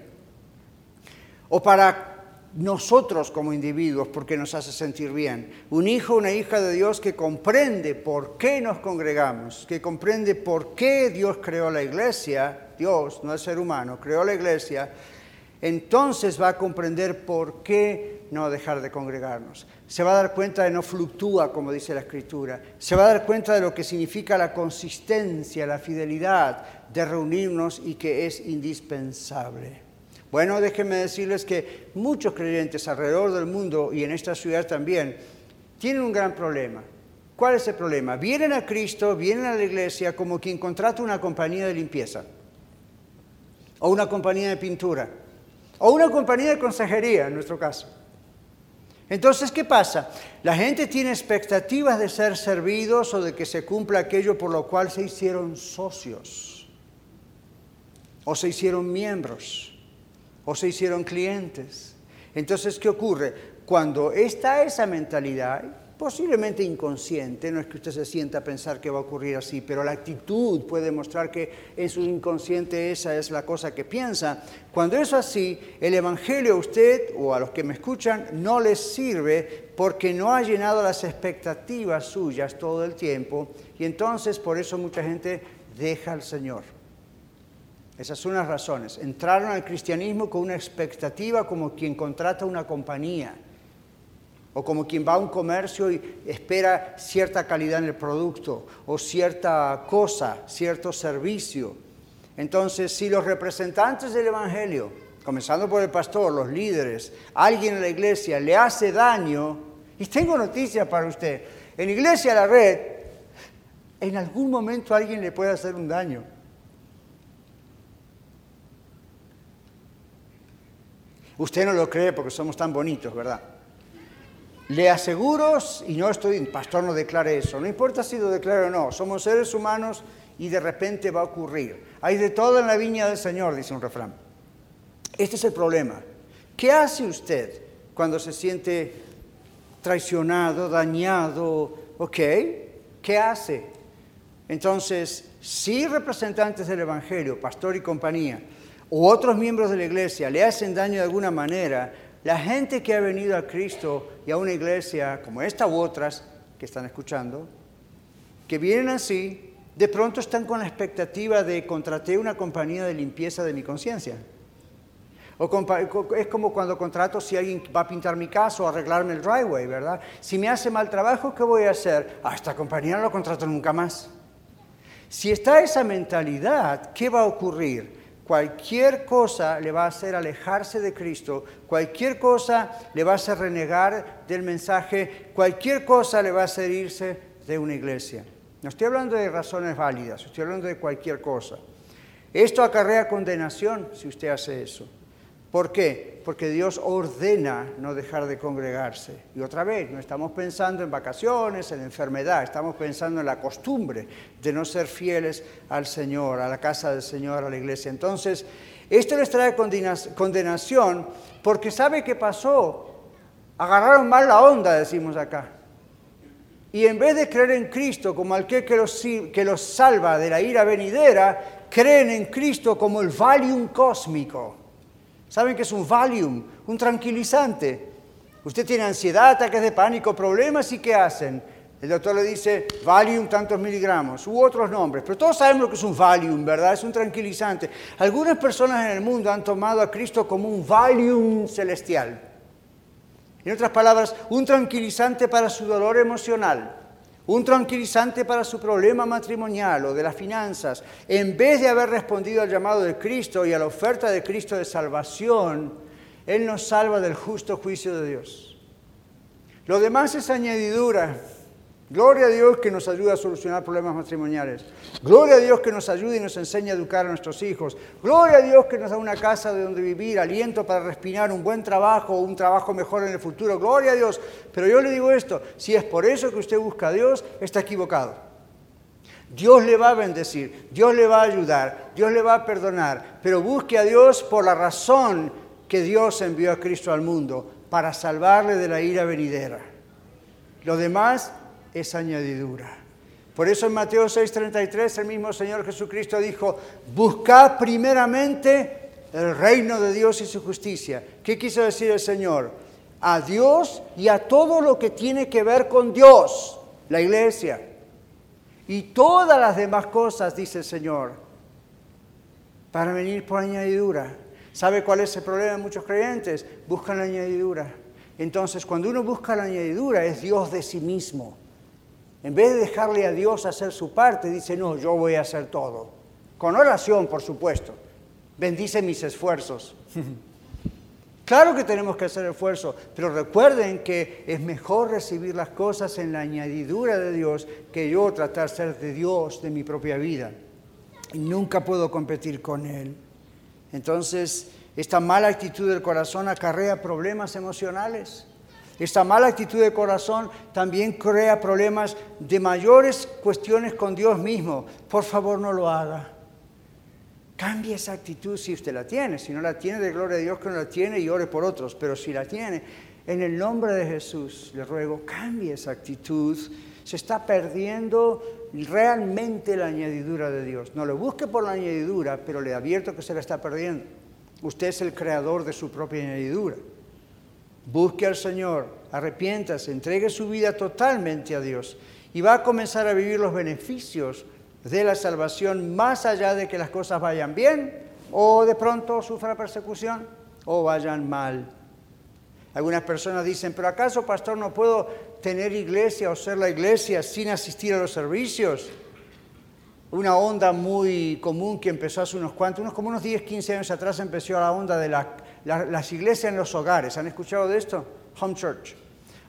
S2: o para nosotros como individuos porque nos hace sentir bien. Un hijo, una hija de Dios que comprende por qué nos congregamos, que comprende por qué Dios creó la iglesia, Dios, no el ser humano, creó la iglesia, entonces va a comprender por qué no dejar de congregarnos. Se va a dar cuenta de no fluctúa, como dice la Escritura. Se va a dar cuenta de lo que significa la consistencia, la fidelidad de reunirnos y que es indispensable. Bueno, déjenme decirles que muchos creyentes alrededor del mundo y en esta ciudad también tienen un gran problema. ¿Cuál es el problema? Vienen a Cristo, vienen a la iglesia como quien contrata una compañía de limpieza o una compañía de pintura o una compañía de consejería, en nuestro caso. Entonces, ¿qué pasa? La gente tiene expectativas de ser servidos o de que se cumpla aquello por lo cual se hicieron socios o se hicieron miembros o se hicieron clientes. Entonces, ¿qué ocurre? Cuando está esa mentalidad, posiblemente inconsciente, no es que usted se sienta a pensar que va a ocurrir así, pero la actitud puede mostrar que en su inconsciente esa es la cosa que piensa. Cuando es así, el Evangelio a usted o a los que me escuchan no les sirve porque no ha llenado las expectativas suyas todo el tiempo y entonces por eso mucha gente deja al Señor. Esas son las razones. Entraron al cristianismo con una expectativa como quien contrata una compañía o como quien va a un comercio y espera cierta calidad en el producto o cierta cosa, cierto servicio. Entonces, si los representantes del Evangelio, comenzando por el pastor, los líderes, alguien en la iglesia le hace daño, y tengo noticias para usted, en Iglesia La Red, en algún momento alguien le puede hacer un daño. Usted no lo cree porque somos tan bonitos, ¿verdad? Le aseguro, y no estoy, pastor no declare eso, no importa si lo declare o no, somos seres humanos y de repente va a ocurrir. Hay de todo en la viña del Señor, dice un refrán. Este es el problema. ¿Qué hace usted cuando se siente traicionado, dañado? ¿Ok? ¿Qué hace? Entonces, si representantes del Evangelio, pastor y compañía, o otros miembros de la iglesia le hacen daño de alguna manera, la gente que ha venido a Cristo y a una iglesia como esta u otras que están escuchando, que vienen así, de pronto están con la expectativa de contraté una compañía de limpieza de mi conciencia. O es como cuando contrato si alguien va a pintar mi casa o arreglarme el driveway, ¿verdad? Si me hace mal trabajo, ¿qué voy a hacer? A esta compañía no lo contrato nunca más. Si está esa mentalidad, ¿qué va a ocurrir? Cualquier cosa le va a hacer alejarse de Cristo, cualquier cosa le va a hacer renegar del mensaje, cualquier cosa le va a hacer irse de una iglesia. No estoy hablando de razones válidas, estoy hablando de cualquier cosa. Esto acarrea condenación si usted hace eso. ¿Por qué? Porque Dios ordena no dejar de congregarse. Y otra vez, no estamos pensando en vacaciones, en enfermedad, estamos pensando en la costumbre de no ser fieles al Señor, a la casa del Señor, a la iglesia. Entonces, esto les trae condenación porque sabe qué pasó. Agarraron mal la onda, decimos acá. Y en vez de creer en Cristo como aquel que los, que los salva de la ira venidera, creen en Cristo como el Valium cósmico ¿Saben qué es un Valium? Un tranquilizante. Usted tiene ansiedad, ataques de pánico, problemas y ¿qué hacen? El doctor le dice Valium tantos miligramos u otros nombres, pero todos sabemos lo que es un Valium, ¿verdad? Es un tranquilizante. Algunas personas en el mundo han tomado a Cristo como un Valium celestial. En otras palabras, un tranquilizante para su dolor emocional un tranquilizante para su problema matrimonial o de las finanzas, en vez de haber respondido al llamado de Cristo y a la oferta de Cristo de salvación, Él nos salva del justo juicio de Dios. Lo demás es añadidura. Gloria a Dios que nos ayuda a solucionar problemas matrimoniales. Gloria a Dios que nos ayuda y nos enseña a educar a nuestros hijos. Gloria a Dios que nos da una casa de donde vivir, aliento para respirar, un buen trabajo, un trabajo mejor en el futuro. Gloria a Dios. Pero yo le digo esto, si es por eso que usted busca a Dios, está equivocado. Dios le va a bendecir, Dios le va a ayudar, Dios le va a perdonar, pero busque a Dios por la razón que Dios envió a Cristo al mundo, para salvarle de la ira venidera. Lo demás es añadidura. Por eso en Mateo 6:33 el mismo Señor Jesucristo dijo, buscad primeramente el reino de Dios y su justicia. ¿Qué quiso decir el Señor? A Dios y a todo lo que tiene que ver con Dios, la iglesia. Y todas las demás cosas, dice el Señor, para venir por añadidura. ¿Sabe cuál es el problema de muchos creyentes? Buscan la añadidura. Entonces, cuando uno busca la añadidura, es Dios de sí mismo. En vez de dejarle a Dios hacer su parte, dice, no, yo voy a hacer todo. Con oración, por supuesto. Bendice mis esfuerzos. claro que tenemos que hacer esfuerzo, pero recuerden que es mejor recibir las cosas en la añadidura de Dios que yo tratar de ser de Dios de mi propia vida. Y nunca puedo competir con Él. Entonces, esta mala actitud del corazón acarrea problemas emocionales. Esta mala actitud de corazón también crea problemas de mayores cuestiones con Dios mismo. Por favor, no lo haga. Cambie esa actitud si usted la tiene. Si no la tiene, de gloria a Dios que no la tiene y ore por otros. Pero si la tiene, en el nombre de Jesús, le ruego, cambie esa actitud. Se está perdiendo realmente la añadidura de Dios. No lo busque por la añadidura, pero le advierto que se la está perdiendo. Usted es el creador de su propia añadidura. Busque al Señor, arrepiéntase, entregue su vida totalmente a Dios y va a comenzar a vivir los beneficios de la salvación más allá de que las cosas vayan bien o de pronto sufra persecución o vayan mal. Algunas personas dicen, pero ¿acaso, pastor, no puedo tener iglesia o ser la iglesia sin asistir a los servicios? Una onda muy común que empezó hace unos cuantos, unos como unos 10, 15 años atrás empezó la onda de la las iglesias en los hogares. ¿Han escuchado de esto? Home Church.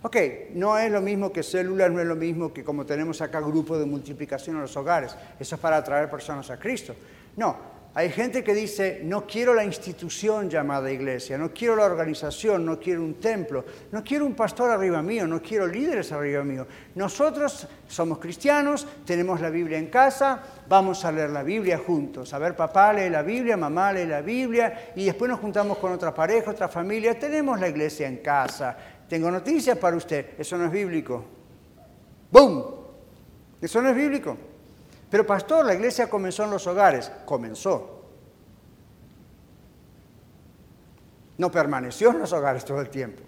S2: Ok, no es lo mismo que células, no es lo mismo que como tenemos acá grupo de multiplicación en los hogares. Eso es para atraer personas a Cristo. No, hay gente que dice, no quiero la institución llamada iglesia, no quiero la organización, no quiero un templo, no quiero un pastor arriba mío, no quiero líderes arriba mío. Nosotros somos cristianos, tenemos la Biblia en casa, vamos a leer la Biblia juntos. A ver, papá lee la Biblia, mamá lee la Biblia y después nos juntamos con otra pareja, otra familia, tenemos la iglesia en casa. Tengo noticias para usted, eso no es bíblico. ¡Bum! Eso no es bíblico. Pero pastor, la iglesia comenzó en los hogares. Comenzó. No permaneció en los hogares todo el tiempo.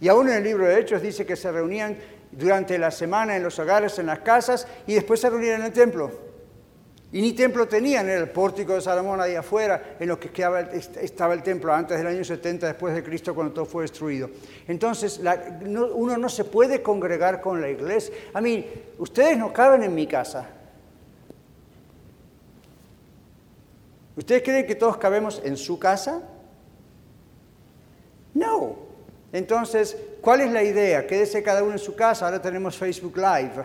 S2: Y aún en el libro de Hechos dice que se reunían durante la semana en los hogares, en las casas, y después se reunían en el templo. Y ni templo tenían, era el pórtico de Salomón ahí afuera, en lo que estaba el templo antes del año 70 después de Cristo, cuando todo fue destruido. Entonces, uno no se puede congregar con la iglesia. A mí, ustedes no caben en mi casa. ¿Ustedes creen que todos cabemos en su casa? No. Entonces, ¿cuál es la idea? Quédese cada uno en su casa, ahora tenemos Facebook Live.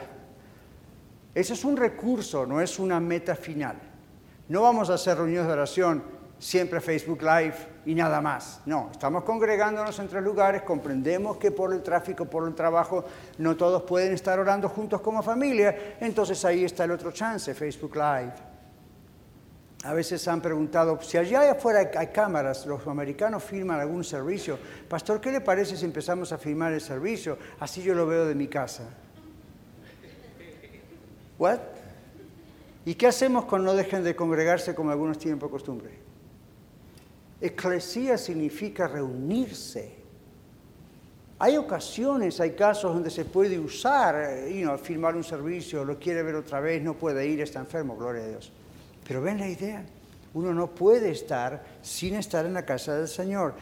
S2: Ese es un recurso, no es una meta final. No vamos a hacer reuniones de oración siempre Facebook Live y nada más. No, estamos congregándonos en tres lugares, comprendemos que por el tráfico, por el trabajo, no todos pueden estar orando juntos como familia, entonces ahí está el otro chance, Facebook Live. A veces han preguntado, si allá afuera hay cámaras, los americanos firman algún servicio, pastor, ¿qué le parece si empezamos a firmar el servicio? Así yo lo veo de mi casa. ¿What? ¿Y qué hacemos cuando no dejen de congregarse como algunos tienen por costumbre? Eclesía significa reunirse. Hay ocasiones, hay casos donde se puede usar, you know, firmar un servicio, lo quiere ver otra vez, no puede ir, está enfermo, gloria a Dios. Pero ven la idea, uno no puede estar sin estar en la casa del Señor.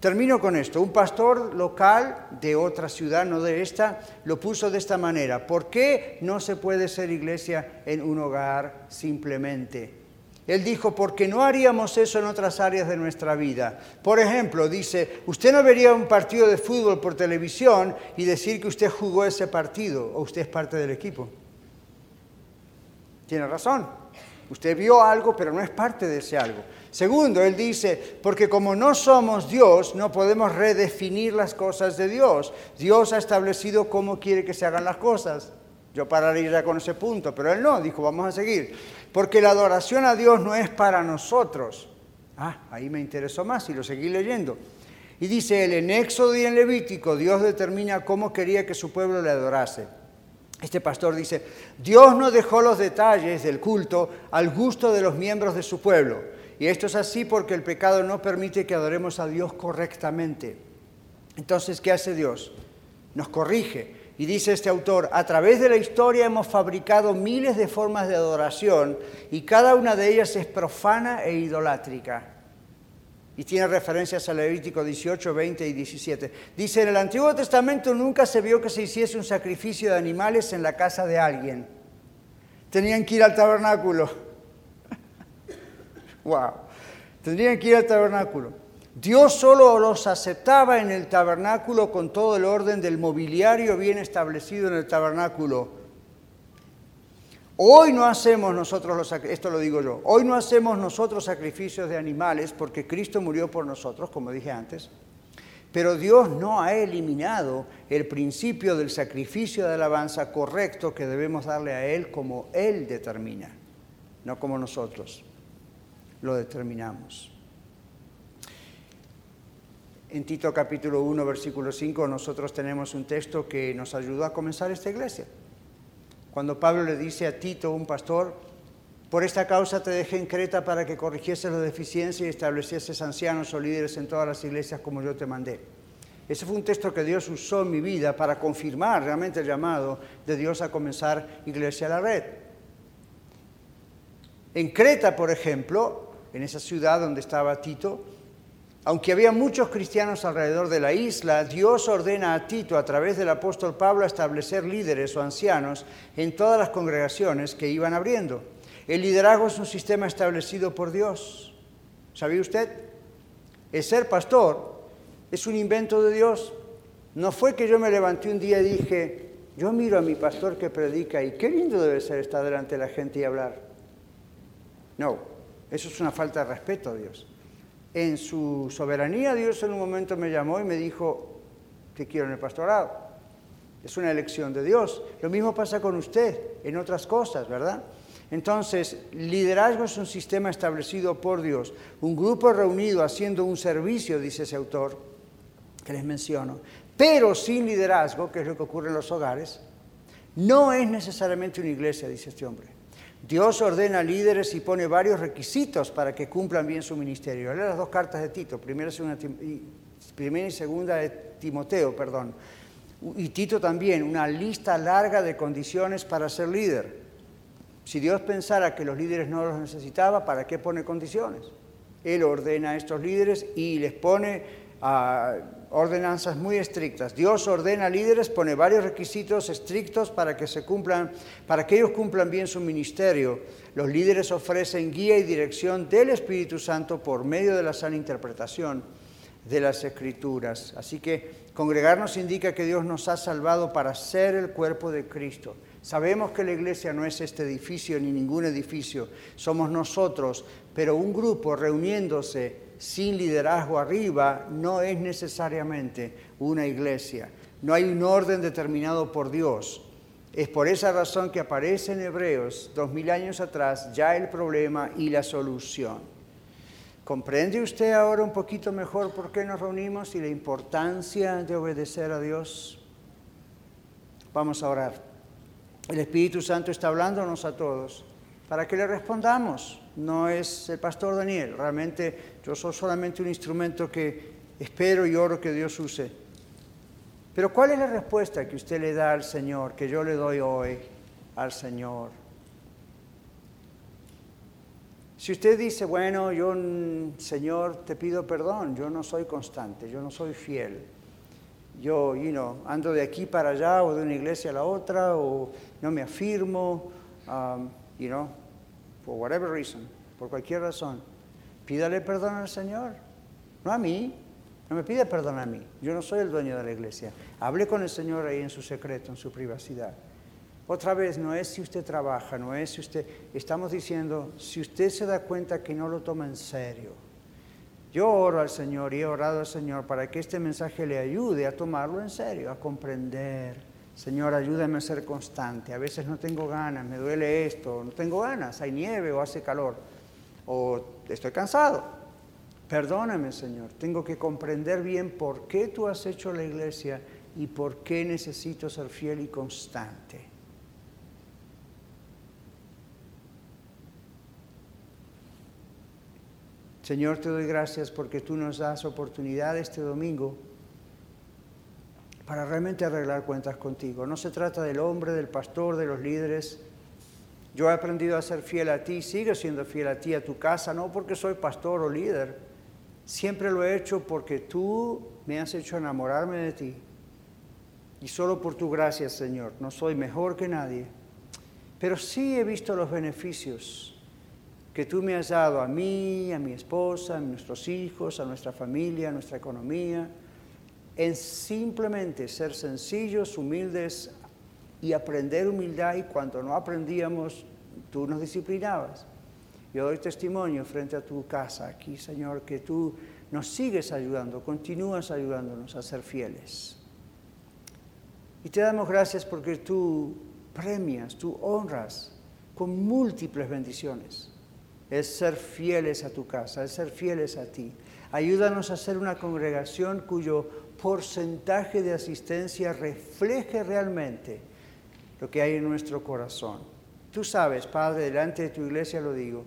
S2: Termino con esto. Un pastor local de otra ciudad, no de esta, lo puso de esta manera. ¿Por qué no se puede ser iglesia en un hogar simplemente? Él dijo, porque no haríamos eso en otras áreas de nuestra vida. Por ejemplo, dice, usted no vería un partido de fútbol por televisión y decir que usted jugó ese partido o usted es parte del equipo. Tiene razón. Usted vio algo, pero no es parte de ese algo. Segundo, él dice, porque como no somos Dios, no podemos redefinir las cosas de Dios. Dios ha establecido cómo quiere que se hagan las cosas. Yo pararía ya con ese punto, pero él no, dijo, vamos a seguir. Porque la adoración a Dios no es para nosotros. Ah, ahí me interesó más y lo seguí leyendo. Y dice él, en Éxodo y en Levítico, Dios determina cómo quería que su pueblo le adorase. Este pastor dice, Dios no dejó los detalles del culto al gusto de los miembros de su pueblo. Y esto es así porque el pecado no permite que adoremos a Dios correctamente. Entonces, ¿qué hace Dios? Nos corrige. Y dice este autor, a través de la historia hemos fabricado miles de formas de adoración y cada una de ellas es profana e idolátrica y tiene referencias al Levítico 18, 20 y 17. Dice, en el Antiguo Testamento nunca se vio que se hiciese un sacrificio de animales en la casa de alguien. Tenían que ir al tabernáculo. wow. Tendrían que ir al tabernáculo. Dios solo los aceptaba en el tabernáculo con todo el orden del mobiliario bien establecido en el tabernáculo. Hoy no hacemos nosotros los esto lo digo yo, hoy no hacemos nosotros sacrificios de animales porque Cristo murió por nosotros, como dije antes. Pero Dios no ha eliminado el principio del sacrificio de alabanza correcto que debemos darle a Él como Él determina, no como nosotros lo determinamos. En Tito capítulo 1, versículo 5, nosotros tenemos un texto que nos ayudó a comenzar esta iglesia. Cuando Pablo le dice a Tito, un pastor, por esta causa te dejé en Creta para que corrigieses la deficiencia y establecieses ancianos o líderes en todas las iglesias como yo te mandé. Ese fue un texto que Dios usó en mi vida para confirmar realmente el llamado de Dios a comenzar Iglesia a la Red. En Creta, por ejemplo, en esa ciudad donde estaba Tito, aunque había muchos cristianos alrededor de la isla, Dios ordena a Tito a través del apóstol Pablo a establecer líderes o ancianos en todas las congregaciones que iban abriendo. El liderazgo es un sistema establecido por Dios. ¿Sabía usted? El ser pastor es un invento de Dios. No fue que yo me levanté un día y dije, yo miro a mi pastor que predica y qué lindo debe ser estar delante de la gente y hablar. No, eso es una falta de respeto a Dios en su soberanía Dios en un momento me llamó y me dijo, te quiero en el pastorado. Es una elección de Dios. Lo mismo pasa con usted en otras cosas, ¿verdad? Entonces, liderazgo es un sistema establecido por Dios, un grupo reunido haciendo un servicio, dice ese autor, que les menciono, pero sin liderazgo, que es lo que ocurre en los hogares, no es necesariamente una iglesia, dice este hombre. Dios ordena líderes y pone varios requisitos para que cumplan bien su ministerio. Lea las dos cartas de Tito, primera y segunda, de Timoteo, perdón. Y Tito también, una lista larga de condiciones para ser líder. Si Dios pensara que los líderes no los necesitaba, ¿para qué pone condiciones? Él ordena a estos líderes y les pone a ordenanzas muy estrictas. Dios ordena líderes, pone varios requisitos estrictos para que se cumplan, para que ellos cumplan bien su ministerio. Los líderes ofrecen guía y dirección del Espíritu Santo por medio de la sana interpretación de las Escrituras. Así que congregarnos indica que Dios nos ha salvado para ser el cuerpo de Cristo. Sabemos que la iglesia no es este edificio ni ningún edificio, somos nosotros, pero un grupo reuniéndose sin liderazgo arriba no es necesariamente una iglesia. No hay un orden determinado por Dios. Es por esa razón que aparece en Hebreos, dos mil años atrás, ya el problema y la solución. ¿Comprende usted ahora un poquito mejor por qué nos reunimos y la importancia de obedecer a Dios? Vamos a orar. El Espíritu Santo está hablándonos a todos para que le respondamos no es el pastor Daniel, realmente yo soy solamente un instrumento que espero y oro que Dios use. Pero ¿cuál es la respuesta que usted le da al Señor, que yo le doy hoy al Señor? Si usted dice, bueno, yo, Señor, te pido perdón, yo no soy constante, yo no soy fiel. Yo, you know, ando de aquí para allá o de una iglesia a la otra o no me afirmo, um, you know, por whatever reason, por cualquier razón, pídale perdón al Señor, no a mí, no me pide perdón a mí, yo no soy el dueño de la iglesia. Hable con el Señor ahí en su secreto, en su privacidad. Otra vez, no es si usted trabaja, no es si usted, estamos diciendo, si usted se da cuenta que no lo toma en serio. Yo oro al Señor y he orado al Señor para que este mensaje le ayude a tomarlo en serio, a comprender Señor, ayúdame a ser constante. A veces no tengo ganas, me duele esto, no tengo ganas, hay nieve o hace calor, o estoy cansado. Perdóname, Señor, tengo que comprender bien por qué tú has hecho la iglesia y por qué necesito ser fiel y constante. Señor, te doy gracias porque tú nos das oportunidad este domingo para realmente arreglar cuentas contigo. No se trata del hombre, del pastor, de los líderes. Yo he aprendido a ser fiel a ti, sigo siendo fiel a ti, a tu casa, no porque soy pastor o líder. Siempre lo he hecho porque tú me has hecho enamorarme de ti. Y solo por tu gracia, Señor. No soy mejor que nadie. Pero sí he visto los beneficios que tú me has dado a mí, a mi esposa, a nuestros hijos, a nuestra familia, a nuestra economía en simplemente ser sencillos, humildes y aprender humildad y cuando no aprendíamos, tú nos disciplinabas. Yo doy testimonio frente a tu casa aquí, Señor, que tú nos sigues ayudando, continúas ayudándonos a ser fieles. Y te damos gracias porque tú premias, tú honras con múltiples bendiciones. Es ser fieles a tu casa, es ser fieles a ti. Ayúdanos a ser una congregación cuyo porcentaje de asistencia refleje realmente lo que hay en nuestro corazón. Tú sabes, Padre, delante de tu iglesia lo digo,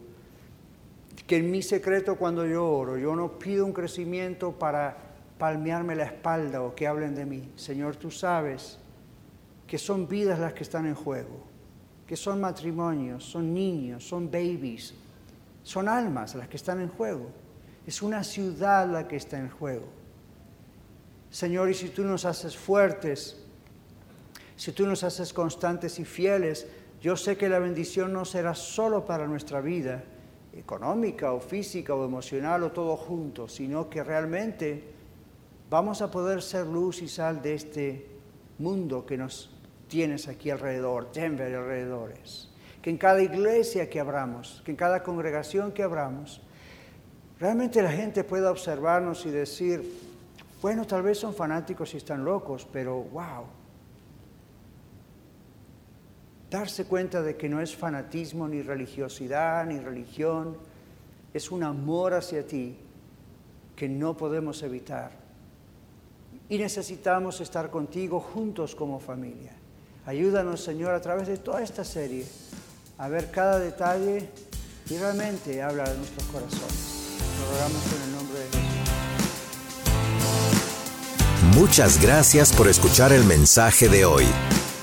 S2: que en mi secreto cuando yo oro, yo no pido un crecimiento para palmearme la espalda o que hablen de mí. Señor, tú sabes que son vidas las que están en juego, que son matrimonios, son niños, son babies, son almas las que están en juego. Es una ciudad la que está en juego. Señor, y si tú nos haces fuertes, si tú nos haces constantes y fieles, yo sé que la bendición no será solo para nuestra vida económica o física o emocional o todo junto, sino que realmente vamos a poder ser luz y sal de este mundo que nos tienes aquí alrededor, Denver y alrededores. Que en cada iglesia que abramos, que en cada congregación que abramos, realmente la gente pueda observarnos y decir, bueno, tal vez son fanáticos y están locos, pero wow. Darse cuenta de que no es fanatismo, ni religiosidad, ni religión, es un amor hacia ti que no podemos evitar. Y necesitamos estar contigo juntos como familia. Ayúdanos, Señor, a través de toda esta serie a ver cada detalle y realmente habla de nuestros corazones. Lo rogamos en el nombre de Jesús.
S1: Muchas gracias por escuchar el mensaje de hoy.